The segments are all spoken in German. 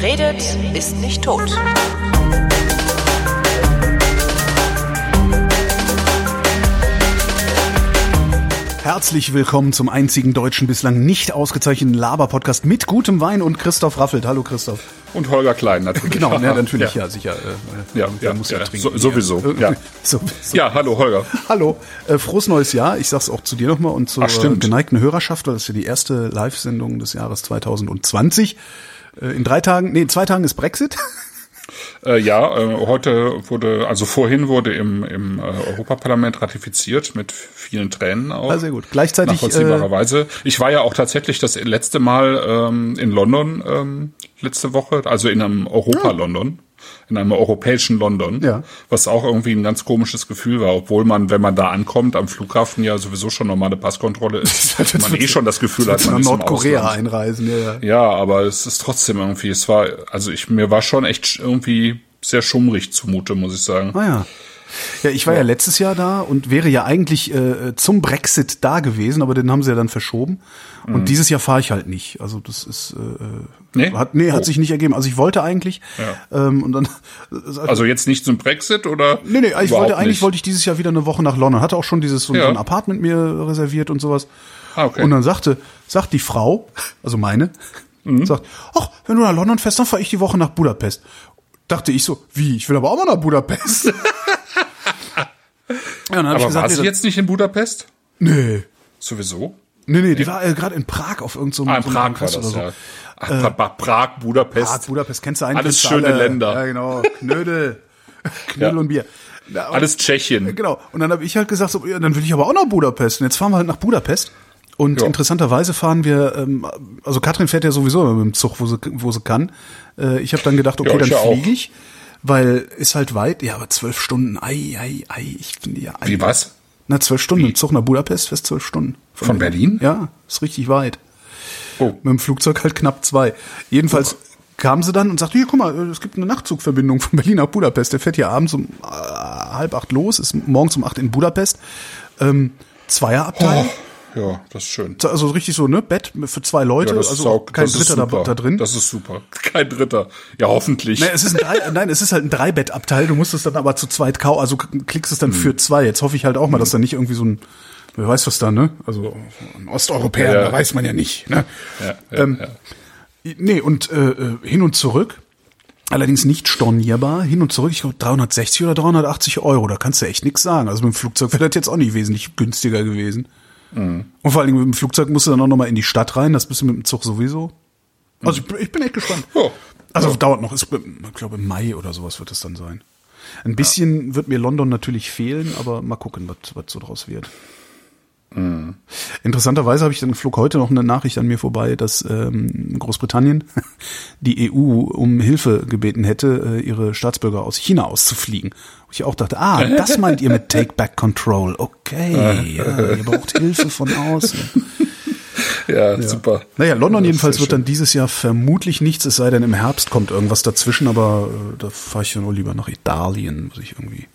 Wer redet, ist nicht tot. Herzlich willkommen zum einzigen deutschen bislang nicht ausgezeichneten Laber-Podcast mit gutem Wein und Christoph Raffelt. Hallo Christoph. Und Holger Klein natürlich. Genau, ja, natürlich, ja, ja sicher. Äh, ja, der ja, muss ja, ja, trinken. so, sowieso. Ja. so, so. ja, hallo Holger. Hallo, äh, frohes neues Jahr. Ich sag's auch zu dir nochmal und zur Ach, stimmt. geneigten Hörerschaft, weil das ist ja die erste Live-Sendung des Jahres 2020. Äh, in drei Tagen, nee, in zwei Tagen ist Brexit. Äh, ja, äh, heute wurde, also vorhin wurde im, im äh, Europaparlament ratifiziert mit vielen Tränen auch. Ah, sehr gut. Gleichzeitig, Nachvollziehbarerweise. Ich war ja auch tatsächlich das letzte Mal ähm, in London ähm, letzte Woche, also in einem Europa-London. In einem europäischen London, Ja. was auch irgendwie ein ganz komisches Gefühl war, obwohl man, wenn man da ankommt, am Flughafen ja sowieso schon normale Passkontrolle ist, Das man eh schon das Gefühl hat, man nach ist Nordkorea einreisen. Ja, ja. Ja, aber es ist trotzdem irgendwie, es war, also ich, mir war schon echt irgendwie sehr schummrig zumute, muss ich sagen. Ah ja. Ja, ich war ja. letztes Jahr da und wäre ja eigentlich äh, zum Brexit da gewesen, aber den haben sie ja dann verschoben. Und dieses Jahr fahre ich halt nicht. Also das ist äh, Mhm. Nee? hat nee, hat Oh. sich nicht ergeben. Also ich wollte eigentlich ähm, und dann Also jetzt nicht zum Brexit oder? nee, nee, ich wollte eigentlich nicht? wollte ich dieses Jahr wieder eine Woche nach London. Hatte auch schon dieses so, Ja. so ein Apartment mir reserviert und sowas. Ah, okay. Und dann sagte sagt die Frau, also meine, Mhm. sagt, ach, wenn du nach London fährst, dann fahre ich die Woche nach Budapest. Dachte ich so, wie? Ich will aber auch mal nach Budapest. ja, aber ich gesagt, war nee, sie jetzt nicht in Budapest? Nee. Sowieso? Nee, nee, die war äh, gerade in Prag auf irgendeinem Ah, in so Prag war Kongress das, oder so. ja. Ach, Pra- Prag, Budapest. Prag, Budapest, kennst du eigentlich? Alles schöne alle. Länder. Ja, genau. Knödel. Knödel Ja. und Bier. Na, und- Alles Tschechien. Genau. Und dann habe ich halt gesagt, so, ja, dann will ich aber auch nach Budapest. Und jetzt fahren wir halt nach Budapest. Und Ja. interessanterweise fahren wir, ähm, also Katrin fährt ja sowieso mit dem Zug, wo sie, wo sie kann. Äh, ich habe dann gedacht, okay, ich dann ja auch. fliege ich, weil ist halt weit. Ja, aber zwölf Stunden, ei, ei, ei, ich finde ja. Ei. Wie was? Na, zwölf Stunden im Zug nach Budapest, fest zwölf Stunden. Von Berlin? Ja, ist richtig weit. Oh. Mit dem Flugzeug halt knapp zwei. Jedenfalls kam sie dann und sagte, hier, guck mal, es gibt eine Nachtzugverbindung von Berlin nach Budapest. Der fährt hier abends um äh, halb acht los, ist morgens um acht in Budapest. Ähm, Zweierabteil. Oh, ja, das ist schön. Also richtig so, ne? Bett für zwei Leute, Ja, das also ist auch, kein Dritter da, da drin. Das ist super. Kein Dritter. Ja, hoffentlich. Nein, es ist ein nein, es ist halt ein Dreibettabteil. Du musst es dann aber zu zweit kau, also klickst es dann für zwei. Jetzt hoffe ich halt auch mal, dass da nicht irgendwie so ein, wer weiß was da, ne? Also ein Osteuropäer, Ja. da weiß man ja nicht. Ne? ja, ähm. Nee, und äh, äh, hin und zurück. Allerdings nicht stornierbar. Hin und zurück, ich glaube 360 oder 380 Euro. Da kannst du echt nichts sagen. Also mit dem Flugzeug wäre das jetzt auch nicht wesentlich günstiger gewesen. Mhm. Und vor allen Dingen mit dem Flugzeug musst du dann auch noch mal in die Stadt rein. Das bist du mit dem Zug sowieso. Also ich, bin- ich bin echt gespannt. Ja. Also dauert noch. Ist, ich glaube im Mai oder sowas wird es dann sein. Ein bisschen wird mir London natürlich fehlen, aber mal gucken, was, was so draus wird. Interessanterweise habe ich dann flog heute noch eine Nachricht an mir vorbei, dass ähm, Großbritannien die EU um Hilfe gebeten hätte, äh, ihre Staatsbürger aus China auszufliegen. Wo ich auch dachte, ah, das meint ihr mit Take Back Control. Okay, ja, ihr braucht Hilfe von außen. ja, super. Naja, London jedenfalls wird dann dieses Jahr vermutlich nichts, es sei denn im Herbst kommt irgendwas dazwischen, aber äh, da fahre ich ja nur lieber nach Italien, muss ich irgendwie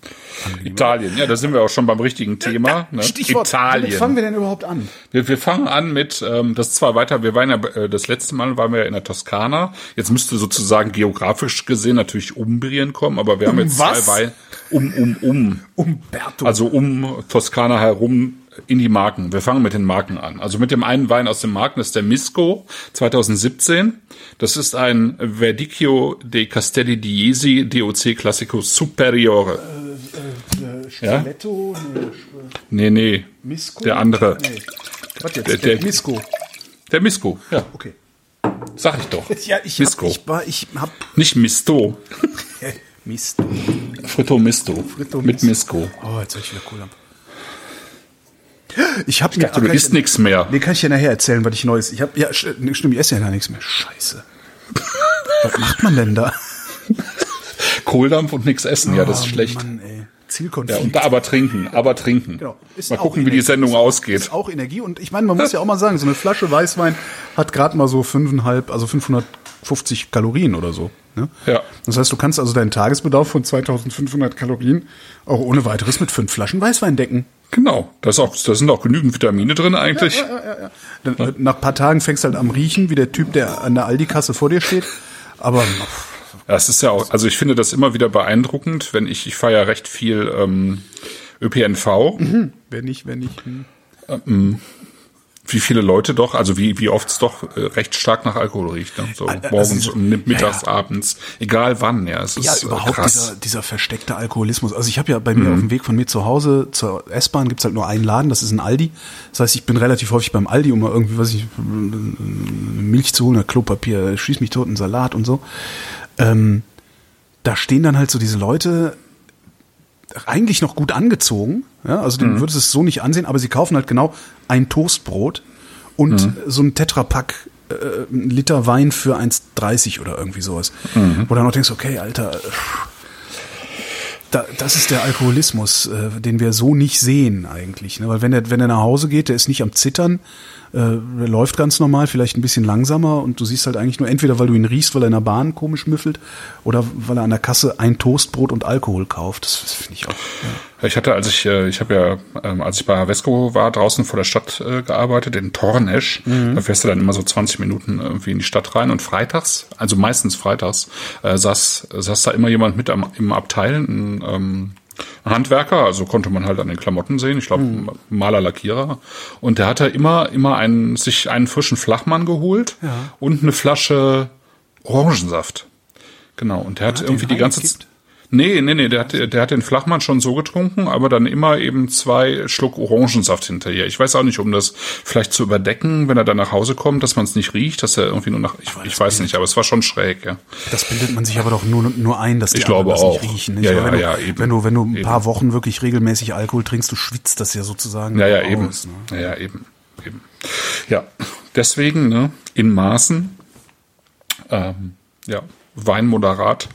angenehm. Italien, ja, da sind wir auch schon beim richtigen Thema. Ne? Stichwort, Italien. womit fangen wir denn überhaupt an? Wir, wir fangen an mit, ähm, das ist zwar weiter, wir waren ja, äh, das letzte Mal waren wir ja in der Toskana. Jetzt müsste sozusagen geografisch gesehen natürlich Umbrien kommen, aber wir haben Um jetzt was? zwei Weine, um, um, um. Umberto. Also um Toskana herum in die Marken. Wir fangen mit den Marken an. Also mit dem einen Wein aus dem Marken ist der Misco 2017. Das ist ein Verdicchio de Castelli di Jesi DOC Classico Superiore. ja? Stiletto, Nee, nee, nee. Misco? Der andere. Nee. Was jetzt? Der- Der, der- Misco. Der Misco, ja. Okay. Sag ich doch. Ja, ich Misco. hab, ich war, ich hab, Nicht Misto. Mist. Fritto Misto. Fritto Mit Misco. Oh, jetzt hab ich wieder Kohle. Ich hab mir, dachte, du isst ich- nix mehr. Nee, kann ich dir nachher erzählen, was ich Neues. Ich hab, ja, stimmt, ich esse ja gar nichts mehr. Scheiße. was macht man denn da? Kohldampf und nix essen, ja, das ist schlecht. Oh, Mann, ey. Ja, Zielkonflikt. und da aber trinken, aber trinken. Genau. Ist Mal gucken, wie die Energie. Sendung ausgeht. Ist auch Energie. Und ich meine, man muss ja auch mal sagen, so eine Flasche Weißwein hat gerade mal so fünfeinhalb, also 550 Kalorien oder so. Ne? Ja. Das heißt, du kannst also deinen Tagesbedarf von 2500 Kalorien auch ohne weiteres mit fünf Flaschen Weißwein decken. Genau, da, auch, da sind auch genügend Vitamine drin eigentlich. Dann, Nach ein paar Tagen fängst du halt am Riechen, wie der Typ, der an der Aldi-Kasse vor dir steht. Aber Ja, es ist ja auch, also ich finde das immer wieder beeindruckend, wenn ich, ich fahre ja recht viel ähm, ÖPNV. wenn nicht, wenn nicht. Hm. Wie viele Leute doch, also wie, wie oft es doch äh, recht stark nach Alkohol riecht. Ne? So Also, morgens und mittags, ja, ja. abends, egal wann, ja. Es ist Ja, äh, überhaupt krass. dieser, dieser versteckte Alkoholismus. Also ich habe ja bei mir auf dem Weg von mir zu Hause zur S-Bahn gibt's halt nur einen Laden, das ist ein Aldi. Das heißt, ich bin relativ häufig beim Aldi, um mal irgendwie, was ich, Milch zu holen, Klopapier, schieß mich tot, einen Salat und so. Ähm, da stehen dann halt so diese Leute, eigentlich noch gut angezogen, ja, also Mhm. du würdest es so nicht ansehen, aber sie kaufen halt genau ein Toastbrot und Mhm. so ein Tetrapack äh, ein Liter Wein für 1,30 oder irgendwie sowas. Mhm. Wo du dann noch denkst, okay, Alter, da, das ist der Alkoholismus, äh, den wir so nicht sehen eigentlich. Ne? Weil wenn er, wenn er nach Hause geht, der ist nicht am Zittern, äh, läuft ganz normal, vielleicht ein bisschen langsamer und du siehst halt eigentlich nur entweder, weil du ihn riechst, weil er in der Bahn komisch müffelt oder weil er an der Kasse ein Toastbrot und Alkohol kauft. Das, das finde ich auch. Ja. Ich hatte, als ich, äh, ich habe ja, ähm, als ich bei Havesco war, draußen vor der Stadt äh, gearbeitet, in Tornesch. Da fährst du dann immer so 20 Minuten irgendwie in die Stadt rein und freitags, also meistens freitags, äh, saß, saß da immer jemand mit am, im Abteil, ein, ähm, Handwerker, also konnte man halt an den Klamotten sehen, ich glaube Maler, Lackierer. Und der hatte immer, immer einen, sich einen frischen Flachmann geholt und eine Flasche Orangensaft. Genau, und der hat, den irgendwie die ganze? Zeit. Nee, nee, nee, der hat, der hat den Flachmann schon so getrunken, aber dann immer eben zwei Schluck Orangensaft hinterher. Ich weiß auch nicht, um das vielleicht zu überdecken, wenn er dann nach Hause kommt, dass man es nicht riecht, dass er irgendwie nur nach, ich, ich weiß nicht, aber es war schon schräg, ja. Das bildet man sich aber doch nur, nur ein, dass die Ich glaube das auch. nicht riechen. nicht? Ja, Weil ja, wenn, ja, du, eben. wenn du, wenn du ein Eben. paar Wochen wirklich regelmäßig Alkohol trinkst, du schwitzt das ja sozusagen Ja, ja, eben. aus. Ne? Ja, ja, eben, eben. Ja, deswegen, ne, in Maßen, ähm, ja, Wein moderat,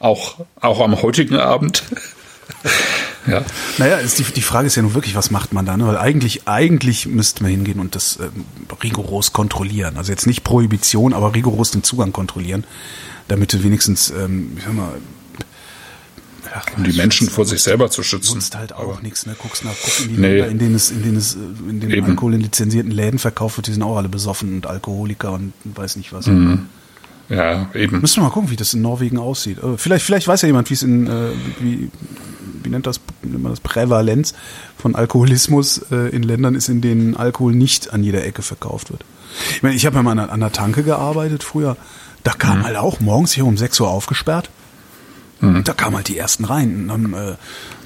auch, auch am heutigen Abend. ja. Naja, ist die, die Frage ist ja nun wirklich, was macht man da? Ne? Weil eigentlich, eigentlich müssten wir hingehen und das ähm, rigoros kontrollieren. Also jetzt nicht Prohibition, aber rigoros den Zugang kontrollieren, damit du wenigstens, ähm, ich sag mal, ja, Um die Menschen vor sich selber zu schützen. nutzt halt auch Aber- nichts. Ne? Guckst nach, guck in die Nee. Länder, in denen es, in denen es, äh, in den. Alkohol in lizenzierten Läden verkauft wird, die sind auch alle besoffen und Alkoholiker und weiß nicht was. Mhm. Ja, eben. Müssen wir mal gucken, wie das in Norwegen aussieht. Äh, Vielleicht, vielleicht weiß ja jemand, wie es in, äh, wie, wie nennt das, nennt man das Prävalenz von Alkoholismus äh, in Ländern ist, in denen Alkohol nicht an jeder Ecke verkauft wird. Ich meine, ich habe ja mal an, an der Tanke gearbeitet früher. Da kam halt auch morgens hier um 6 Uhr aufgesperrt. Da kamen halt die ersten rein und haben äh, ähm,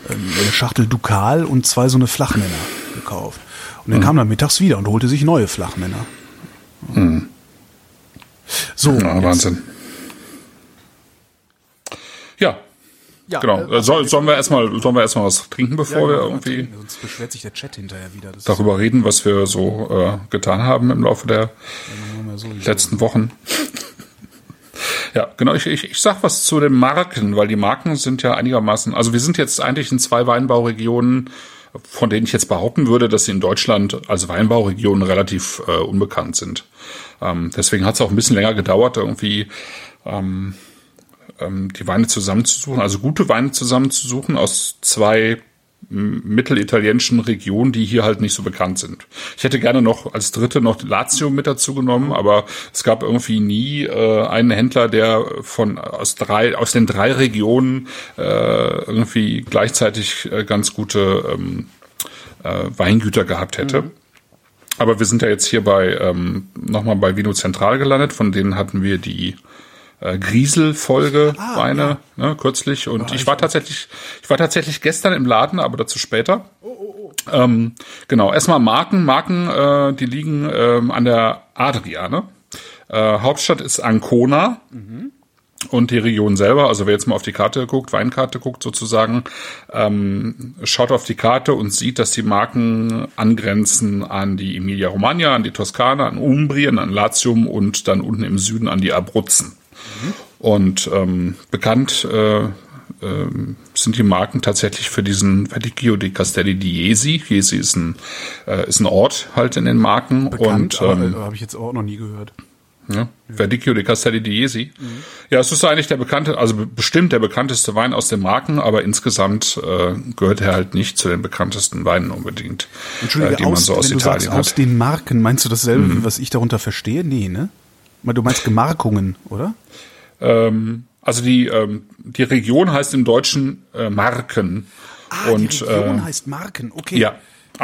eine Schachtel Dukal und zwei so eine Flachmänner gekauft. Und dann kam dann mittags wieder und holte sich neue Flachmänner. So, Ja, Wahnsinn. Ja. Ja, genau. äh, Soll, sollen wir erstmal, sollen wir erstmal was trinken, bevor wir genau, irgendwie trinken, Sonst beschwert sich der Chat hinterher wieder. Das darüber reden, was wir so äh, getan haben im Laufe der wir sowieso. letzten Wochen. Ja, genau. Ich, ich, ich sag was zu den Marken, weil die Marken sind ja einigermaßen, also wir sind jetzt eigentlich in zwei Weinbauregionen, von denen ich jetzt behaupten würde, dass sie in Deutschland als Weinbauregionen relativ äh, unbekannt sind. Ähm, deswegen hat es auch ein bisschen länger gedauert, irgendwie ähm, ähm, die Weine zusammenzusuchen, also gute Weine zusammenzusuchen aus zwei mittelitalienischen Regionen, die hier halt nicht so bekannt sind. Ich hätte gerne noch als dritte noch Lazio mit dazu genommen, aber es gab irgendwie nie äh, einen Händler, der von aus drei aus den drei Regionen äh, irgendwie gleichzeitig äh, ganz gute ähm, äh, Weingüter gehabt hätte. Aber wir sind ja jetzt hier bei ähm, nochmal bei Vino Zentral gelandet, von denen hatten wir die äh, Griesel-Folge Weine ne, kürzlich und ich war tatsächlich, ich war tatsächlich gestern im Laden, aber dazu später. Ähm, genau, erstmal Marken, Marken, äh, die liegen ähm, an der Adria. Ne? Äh, Hauptstadt ist Ancona. Und die Region selber, also wer jetzt mal auf die Karte guckt, Weinkarte guckt sozusagen, ähm, schaut auf die Karte und sieht, dass die Marken angrenzen an die Emilia-Romagna, an die Toskana, an Umbrien, an Latium und dann unten im Süden an die Abruzzen. Und ähm, bekannt äh, ähm, sind die Marken tatsächlich für diesen Verdicchio di Castelli di Jesi. Jesi ist ein, äh, ist ein Ort halt in den Marken. Bekannt, und ähm, äh, habe ich jetzt auch noch nie gehört. Ja, Verdicchio di Castelli di Jesi. Ja, es ist eigentlich der bekannte, also be- bestimmt der bekannteste Wein aus den Marken, aber insgesamt äh, gehört er halt nicht zu den bekanntesten Weinen unbedingt, äh, die man aus, so aus Italien sagst, aus hat. Mhm. den Marken, meinst du dasselbe, wie was ich darunter verstehe? Nee, ne? Du meinst Gemarkungen, oder? Ähm, also die, ähm, die Region heißt im Deutschen äh, Marken. Ah, und, die Region äh, heißt Marken, okay. Ja.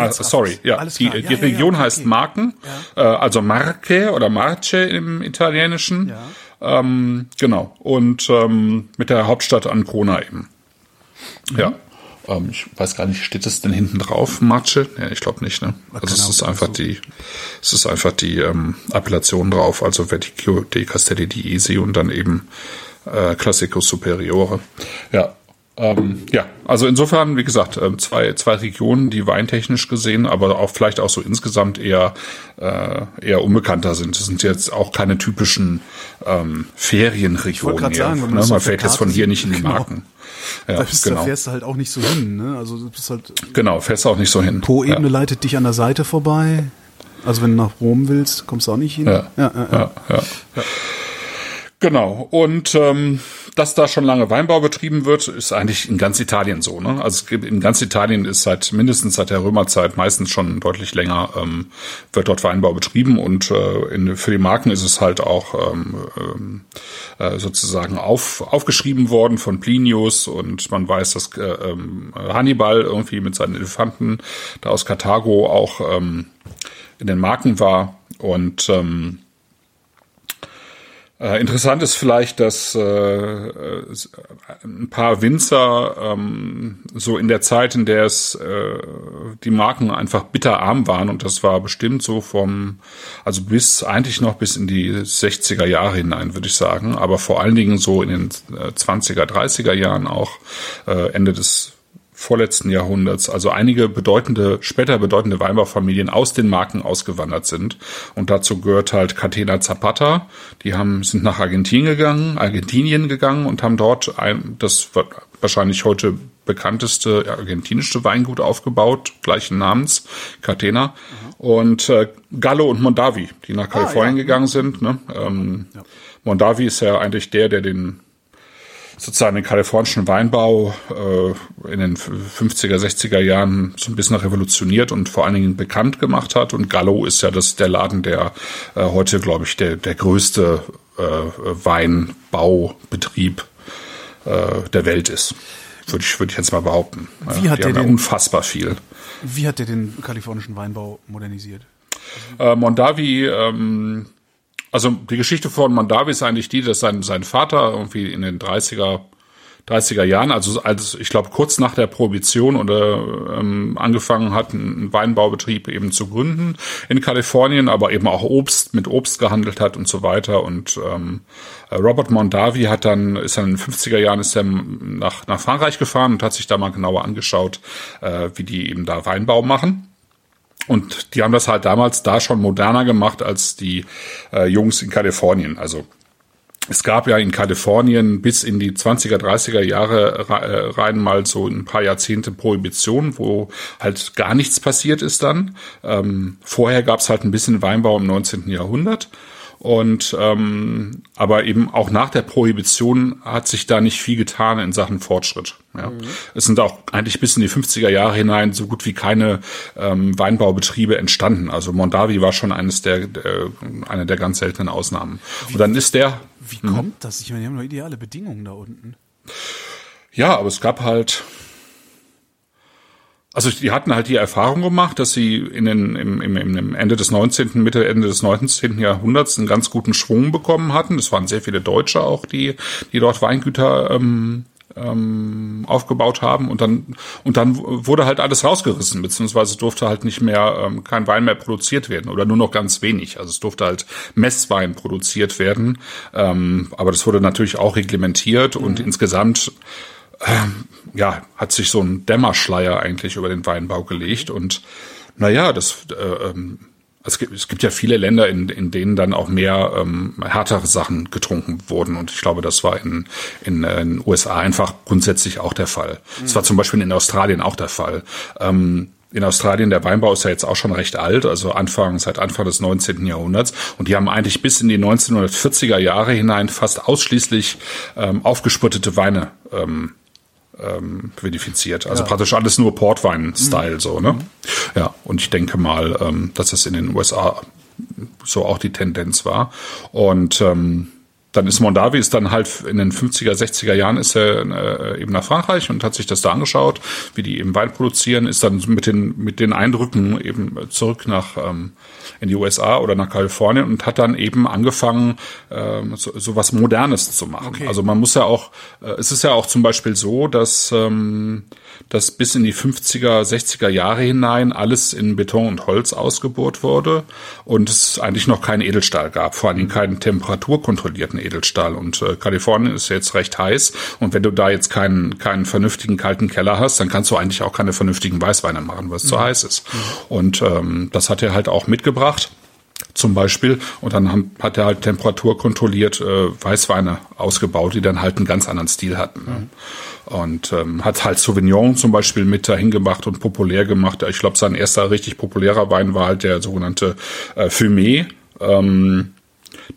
Jetzt sorry, ja. Die, klar. die Ja, ja, ja, Region okay. heißt Marken, äh, also Marke oder Marce im Italienischen. Ähm, genau. Und ähm, mit der Hauptstadt Ancona eben. Mhm. Ja. Ähm, ich weiß gar nicht, steht das denn hinten drauf, Marce? Ja, ich glaube nicht, ne? Also es keine ist Ahnung, einfach so. die, es ist einfach die ähm, Appellation drauf, also Verticchio de Castelli di Esi und dann eben äh, Classico Superiore. Ja. Ähm, ja, also insofern, wie gesagt, ähm, zwei, zwei Regionen, die weintechnisch gesehen, aber auch vielleicht auch so insgesamt eher, äh, eher unbekannter sind. Das sind jetzt auch keine typischen ähm, Ferienregionen. eher, sagen, wenn man ne? Man fällt jetzt von hier nicht in die genau. Marken. Ja, Da, bist, genau. da fährst du halt auch nicht so hin, ne? Also du bist halt Genau, fährst auch nicht so hin. Po-Ebene leitet dich an der Seite vorbei. Also wenn du nach Rom willst, kommst du auch nicht hin. Ja. ja, ja, ja. Genau. Und ähm, dass da schon lange Weinbau betrieben wird, ist eigentlich in ganz Italien so. Ne? Also es gibt in ganz Italien ist seit mindestens seit der Römerzeit meistens schon deutlich länger ähm, wird dort Weinbau betrieben und äh, in, für die Marken ist es halt auch ähm, ähm, äh, sozusagen auf, aufgeschrieben worden von Plinius und man weiß, dass äh, ähm, Hannibal irgendwie mit seinen Elefanten da aus Karthago auch ähm, in den Marken war und ähm, äh, interessant ist vielleicht, dass äh, äh, ein paar Winzer ähm, so in der Zeit, in der es äh, die Marken einfach bitterarm waren und das war bestimmt so vom, also bis eigentlich noch bis in die 60er Jahre hinein, würde ich sagen, aber vor allen Dingen so in den äh, 20er, 30er Jahren auch äh, Ende des vorletzten Jahrhunderts, also einige bedeutende, später bedeutende Weinbaufamilien aus den Marken ausgewandert sind. Und dazu gehört halt Catena Zapata. Die haben, sind nach Argentinien gegangen, Argentinien gegangen und haben dort ein, das wahrscheinlich heute bekannteste argentinische Weingut aufgebaut, gleichen Namens, Catena. Und äh, Gallo und Mondavi, die nach Kalifornien ja. gegangen sind. Ne? Ähm, Mondavi ist ja eigentlich der, der den sozusagen den kalifornischen Weinbau äh, in den 50er, 60er Jahren so ein bisschen revolutioniert und vor allen Dingen bekannt gemacht hat. Und Gallo ist ja das der Laden, der äh, heute, glaube ich, der, der größte äh, Weinbaubetrieb äh, der Welt ist. Würde ich, würde ich jetzt mal behaupten. Wie hat die der haben ja den- unfassbar viel. Wie hat der den kalifornischen Weinbau modernisiert? Äh, Mondavi, ähm, also die Geschichte von Mondavi ist eigentlich die, dass sein, sein Vater irgendwie in den 30er, 30er Jahren, also als ich glaube kurz nach der Prohibition oder ähm, angefangen hat, einen Weinbaubetrieb eben zu gründen in Kalifornien, aber eben auch Obst mit Obst gehandelt hat und so weiter. Und ähm, Robert Mondavi hat dann, ist dann in den 50er Jahren ist er nach, nach Frankreich gefahren und hat sich da mal genauer angeschaut, äh, wie die eben da Weinbau machen. Und die haben das halt damals da schon moderner gemacht als die äh, Jungs in Kalifornien. Also es gab ja in Kalifornien bis in die 20er, 30er Jahre re- äh, rein mal so ein paar Jahrzehnte Prohibition, wo halt gar nichts passiert ist dann. Ähm, vorher gab es halt ein bisschen Weinbau im 19. Jahrhundert. Und ähm, aber eben auch nach der Prohibition hat sich da nicht viel getan in Sachen Fortschritt. Ja. Es sind auch eigentlich bis in die 50er Jahre hinein so gut wie keine ähm, Weinbaubetriebe entstanden. Also Mondavi war schon eines der, der eine der ganz seltenen Ausnahmen. Und dann ist der Wie kommt das? Ich meine, die haben doch ideale Bedingungen da unten. Ja, aber es gab halt. Also die hatten halt die Erfahrung gemacht, dass sie in den, im, im, im Ende des 19., Mitte, Ende des 19. Jahrhunderts einen ganz guten Schwung bekommen hatten. Es waren sehr viele Deutsche auch, die, die dort Weingüter ähm, ähm, aufgebaut haben und dann und dann wurde halt alles rausgerissen, beziehungsweise durfte halt nicht mehr ähm, kein Wein mehr produziert werden oder nur noch ganz wenig. Also es durfte halt Messwein produziert werden, ähm, aber das wurde natürlich auch reglementiert und insgesamt ähm, ja, hat sich so ein Dämmerschleier eigentlich über den Weinbau gelegt und naja, das äh, ähm, es gibt, es gibt ja viele Länder, in, in denen dann auch mehr ähm, härtere Sachen getrunken wurden. Und ich glaube, das war in, in, äh, in den USA einfach grundsätzlich auch der Fall. Das war zum Beispiel in Australien auch der Fall. Ähm, in Australien, der Weinbau ist ja jetzt auch schon recht alt, also Anfang, seit Anfang des 19. Jahrhunderts. Und die haben eigentlich bis in die 1940er Jahre hinein fast ausschließlich ähm, aufgesputtete Weine ähm, ähm, vinifiziert. Also praktisch alles nur Portwein-Style, so, ne? Ja, und ich denke mal, ähm, dass das in den USA so auch die Tendenz war. Und ähm, dann ist Mondavi ist dann halt in den 50er, 60er Jahren ist er äh, eben nach Frankreich und hat sich das da angeschaut, wie die eben Wein produzieren, ist dann mit den mit den Eindrücken eben zurück nach ähm, in die USA oder nach Kalifornien und hat dann eben angefangen, ähm, so, so was Modernes zu machen. Okay. Also man muss ja auch, äh, es ist ja auch zum Beispiel so, dass ähm, dass bis in die 50er, 60er Jahre hinein alles in Beton und Holz ausgebohrt wurde und es eigentlich noch keinen Edelstahl gab, vor allem keinen temperaturkontrollierten Edelstahl. Und äh, Kalifornien ist jetzt recht heiß und wenn du da jetzt keinen, keinen vernünftigen kalten Keller hast, dann kannst du eigentlich auch keine vernünftigen Weißweine machen, weil es zu heiß ist. Und ähm, das hat er halt auch mitgebracht zum Beispiel. Und dann haben, hat er halt temperaturkontrolliert äh, Weißweine ausgebaut, die dann halt einen ganz anderen Stil hatten. Ne? Und ähm, hat halt Sauvignon zum Beispiel mit dahin gemacht und populär gemacht. Ich glaube, sein erster richtig populärer Wein war halt der sogenannte äh, Fumé. Ähm,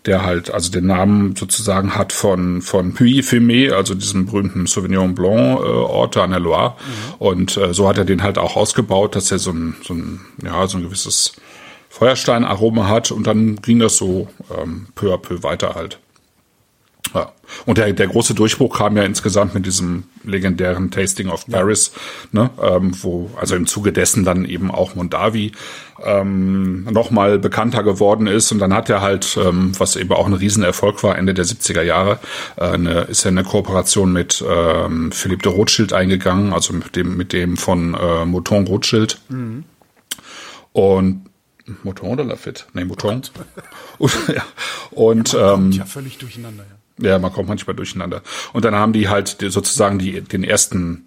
der halt also den Namen sozusagen hat von von Puy Fumé, also diesem berühmten Sauvignon Blanc äh, Ort an der Loire. Und äh, so hat er den halt auch ausgebaut, dass er so ein so ein ja so ein gewisses Feuersteinaroma hat und dann ging das so ähm, peu à peu weiter halt. Ja. Und der, der große Durchbruch kam ja insgesamt mit diesem legendären Tasting of Paris, ne, ähm, wo also im Zuge dessen dann eben auch Mondavi ähm, nochmal bekannter geworden ist. Und dann hat er halt, ähm, was eben auch ein Riesenerfolg war, Ende der 70er Jahre, äh, eine, ist er eine Kooperation mit ähm, Philippe de Rothschild eingegangen, also mit dem, mit dem von äh, Mouton Rothschild. Und Mouton oder Lafitte? Nee, Mouton. und, ja. und ähm, Ja, völlig durcheinander, ja. ja, man kommt manchmal durcheinander. Und dann haben die halt sozusagen die, den ersten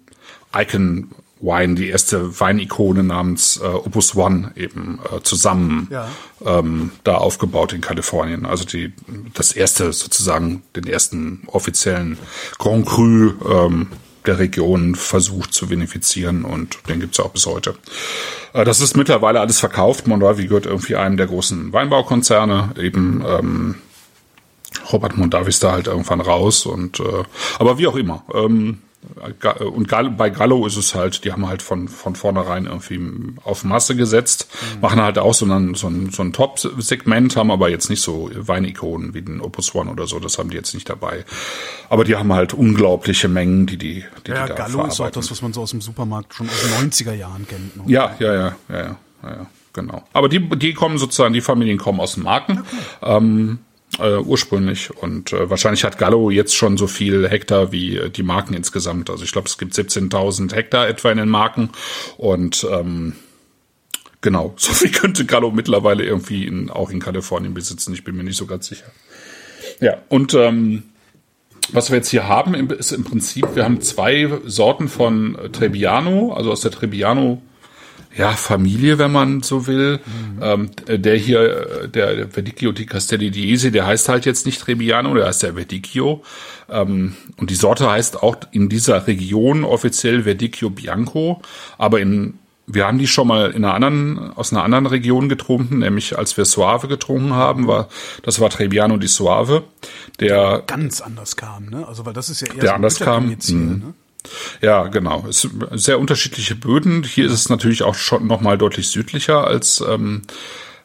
Icon Wine, die erste Weinikone namens äh, Opus One eben äh, zusammen Ja. ähm, da aufgebaut in Kalifornien. Also die das erste sozusagen den ersten offiziellen Grand Cru ähm, der Region versucht zu vinifizieren und den gibt's auch bis heute. Äh, das ist mittlerweile alles verkauft. Mondavi gehört irgendwie einem der großen Weinbaukonzerne, eben ähm, Robert Mondavi ist da halt irgendwann raus und äh, aber wie auch immer. Ähm, und Gall- bei Gallo ist es halt, die haben halt von, von vornherein irgendwie auf Masse gesetzt, machen halt auch so ein, so ein, so ein Top-Segment, haben aber jetzt nicht so Weinikonen wie den Opus One oder so, das haben die jetzt nicht dabei. Aber die haben halt unglaubliche Mengen, die die, die, Ja, die da Gallo ist auch das, was man so aus dem Supermarkt schon aus den 90er Jahren kennt. Ne? Ja, ja, ja, ja, ja, ja, genau. Aber die, die kommen sozusagen, die Familien kommen aus dem Marken. Ähm, äh, ursprünglich und äh, wahrscheinlich hat Gallo jetzt schon so viel Hektar wie äh, die Marken insgesamt. Also ich glaube, es gibt 17.000 Hektar etwa in den Marken und ähm, genau, so viel könnte Gallo mittlerweile irgendwie in, auch in Kalifornien besitzen. Ich bin mir nicht so ganz sicher. Ja, und ähm, was wir jetzt hier haben, ist im Prinzip, wir haben zwei Sorten von äh, Trebbiano, also aus der Trebbiano ja, Familie, wenn man so will. Ähm, der hier, der der Verdicchio di Castelli di Esi, der heißt halt jetzt nicht Trebbiano, der heißt der Verdicchio. Ähm, und die Sorte heißt auch in dieser Region offiziell Verdicchio Bianco, aber in wir haben die schon mal in einer anderen, aus einer anderen Region getrunken, nämlich als wir Suave getrunken haben, war, das war Trebbiano di Suave, der Ganz anders kam, ne? Also, weil das ist ja eher Der so anders kam, hier, mhm. ne? Ja, genau. Es sind sehr unterschiedliche Böden. Hier ist es natürlich auch schon noch mal deutlich südlicher als ähm,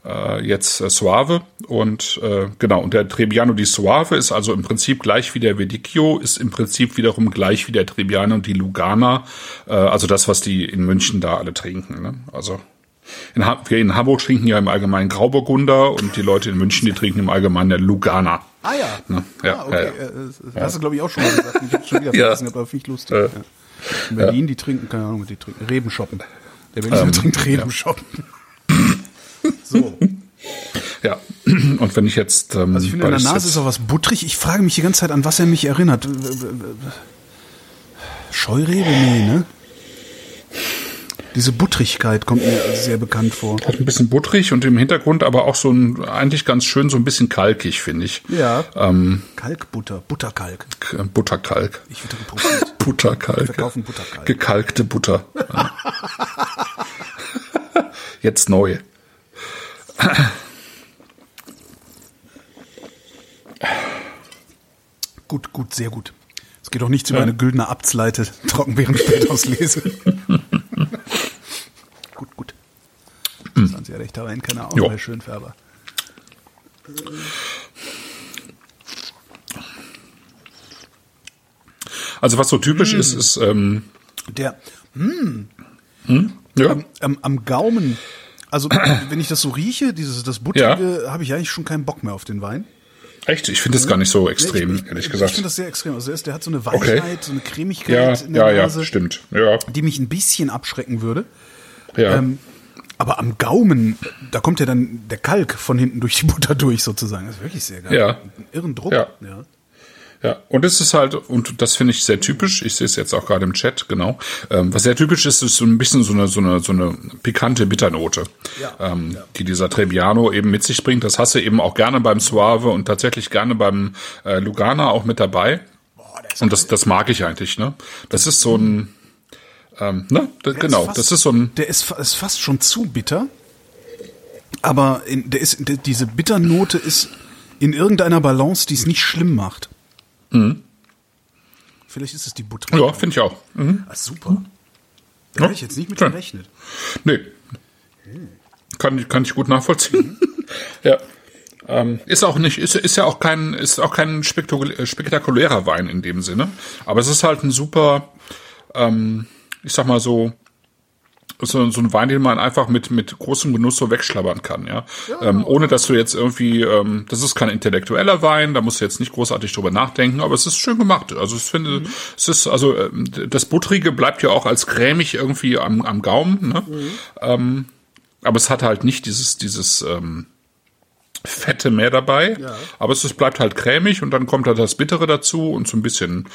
äh, jetzt äh, Suave. Und äh, genau, und der Trebbiano di Suave ist also im Prinzip gleich wie der Verdicchio, ist im Prinzip wiederum gleich wie der Trebbiano di Lugana, äh, also das, was die in München da alle trinken. Ne? Also in ha wir in Hamburg trinken ja im Allgemeinen Grauburgunder und die Leute in München, die trinken im Allgemeinen Lugana. Ah ja. Ne? Ja, ah, okay. ja, ja. Äh, Das hast du, glaube ich, auch schon mal gesagt. Ich habe schon wieder Ja. vergessen, aber finde ich lustig. Äh, ja. In Berlin, die trinken, keine Ahnung, die trinken Rebenschoppen. Der Berliner Ähm, trinkt Rebenschoppen. So. Ja, und wenn ich jetzt ähm, Also ich finde, in der Nase ist auch was butterig. Ich frage mich die ganze Zeit, an was er mich erinnert. Scheurebe? Nee, ne? Diese Buttrigkeit kommt mir sehr bekannt vor. Hat ein bisschen butterig und im Hintergrund aber auch so ein, eigentlich ganz schön, so ein bisschen kalkig, finde ich. Ja. Ähm, Kalkbutter, Butterkalk. K- Butterkalk. Ich würde gepostet. Butterkalk. Wir kaufen Butterkalk. Gekalkte Butter. Ja. Jetzt neu. Gut, gut, sehr gut. Es geht auch nichts über eine güldene Abtsleite, Trockenbeeren-Spätauslese. gut, 20er rechter Wein kann er auch jo. bei Schönfärber. Also was so typisch mm. ist, ist ähm, der mm, hm? ja. am, am, am, Gaumen. Also wenn ich das so rieche, dieses das buttrige, ja. habe ich eigentlich schon keinen Bock mehr auf den Wein. Echt? Ich finde das hm. gar nicht so extrem, ich, ehrlich gesagt. Ich finde das sehr extrem. Also der hat so eine Weichheit, okay. so eine Cremigkeit ja, in der ja, Nase, ja, stimmt. Ja. die mich ein bisschen abschrecken würde. Ja. Ähm, aber am Gaumen, da kommt ja dann der Kalk von hinten durch die Butter durch sozusagen. Das ist wirklich sehr geil. Ja. Irren Druck. Ja. ja. Ja, und es ist halt, und das finde ich sehr typisch, ich sehe es jetzt auch gerade im Chat, genau. Ähm, was sehr typisch ist, ist so ein bisschen so eine, so eine, so eine pikante Bitternote, Ja, ähm, die dieser Trebbiano eben mit sich bringt. Das hast du eben auch gerne beim Suave und tatsächlich gerne beim äh, Lugana auch mit dabei. Und das, das mag ich eigentlich, ne? Das ist so ein, ähm, ne? Der genau, fast- das ist so ein, Der ist, ist fast schon zu bitter. Aber in, der ist, der, diese Bitternote ist in irgendeiner Balance, die es nicht schlimm macht. Vielleicht ist es die Butter. ja, finde ich auch. Mhm. Ah, super. Da Ja, hätte ich jetzt nicht mit gerechnet. Nee. Kann, ich- kann ich gut nachvollziehen. ja. Ähm, ist auch nicht, ist, ist ja auch kein, ist auch kein äh, spektakulärer Wein in dem Sinne. Aber es ist halt ein super, ähm, ich sag mal so, so, so ein Wein, den man einfach mit, mit großem Genuss so wegschlabbern kann, ja. Ähm, ohne dass du jetzt irgendwie, ähm, das ist kein intellektueller Wein, da musst du jetzt nicht großartig drüber nachdenken, aber es ist schön gemacht. Also ich finde, es ist, also ähm, das Buttrige bleibt ja auch als cremig irgendwie am, am Gaumen, ne? Ähm, aber es hat halt nicht dieses, dieses ähm, Fette mehr dabei. Aber es ist, bleibt halt cremig und dann kommt halt das Bittere dazu und so ein bisschen,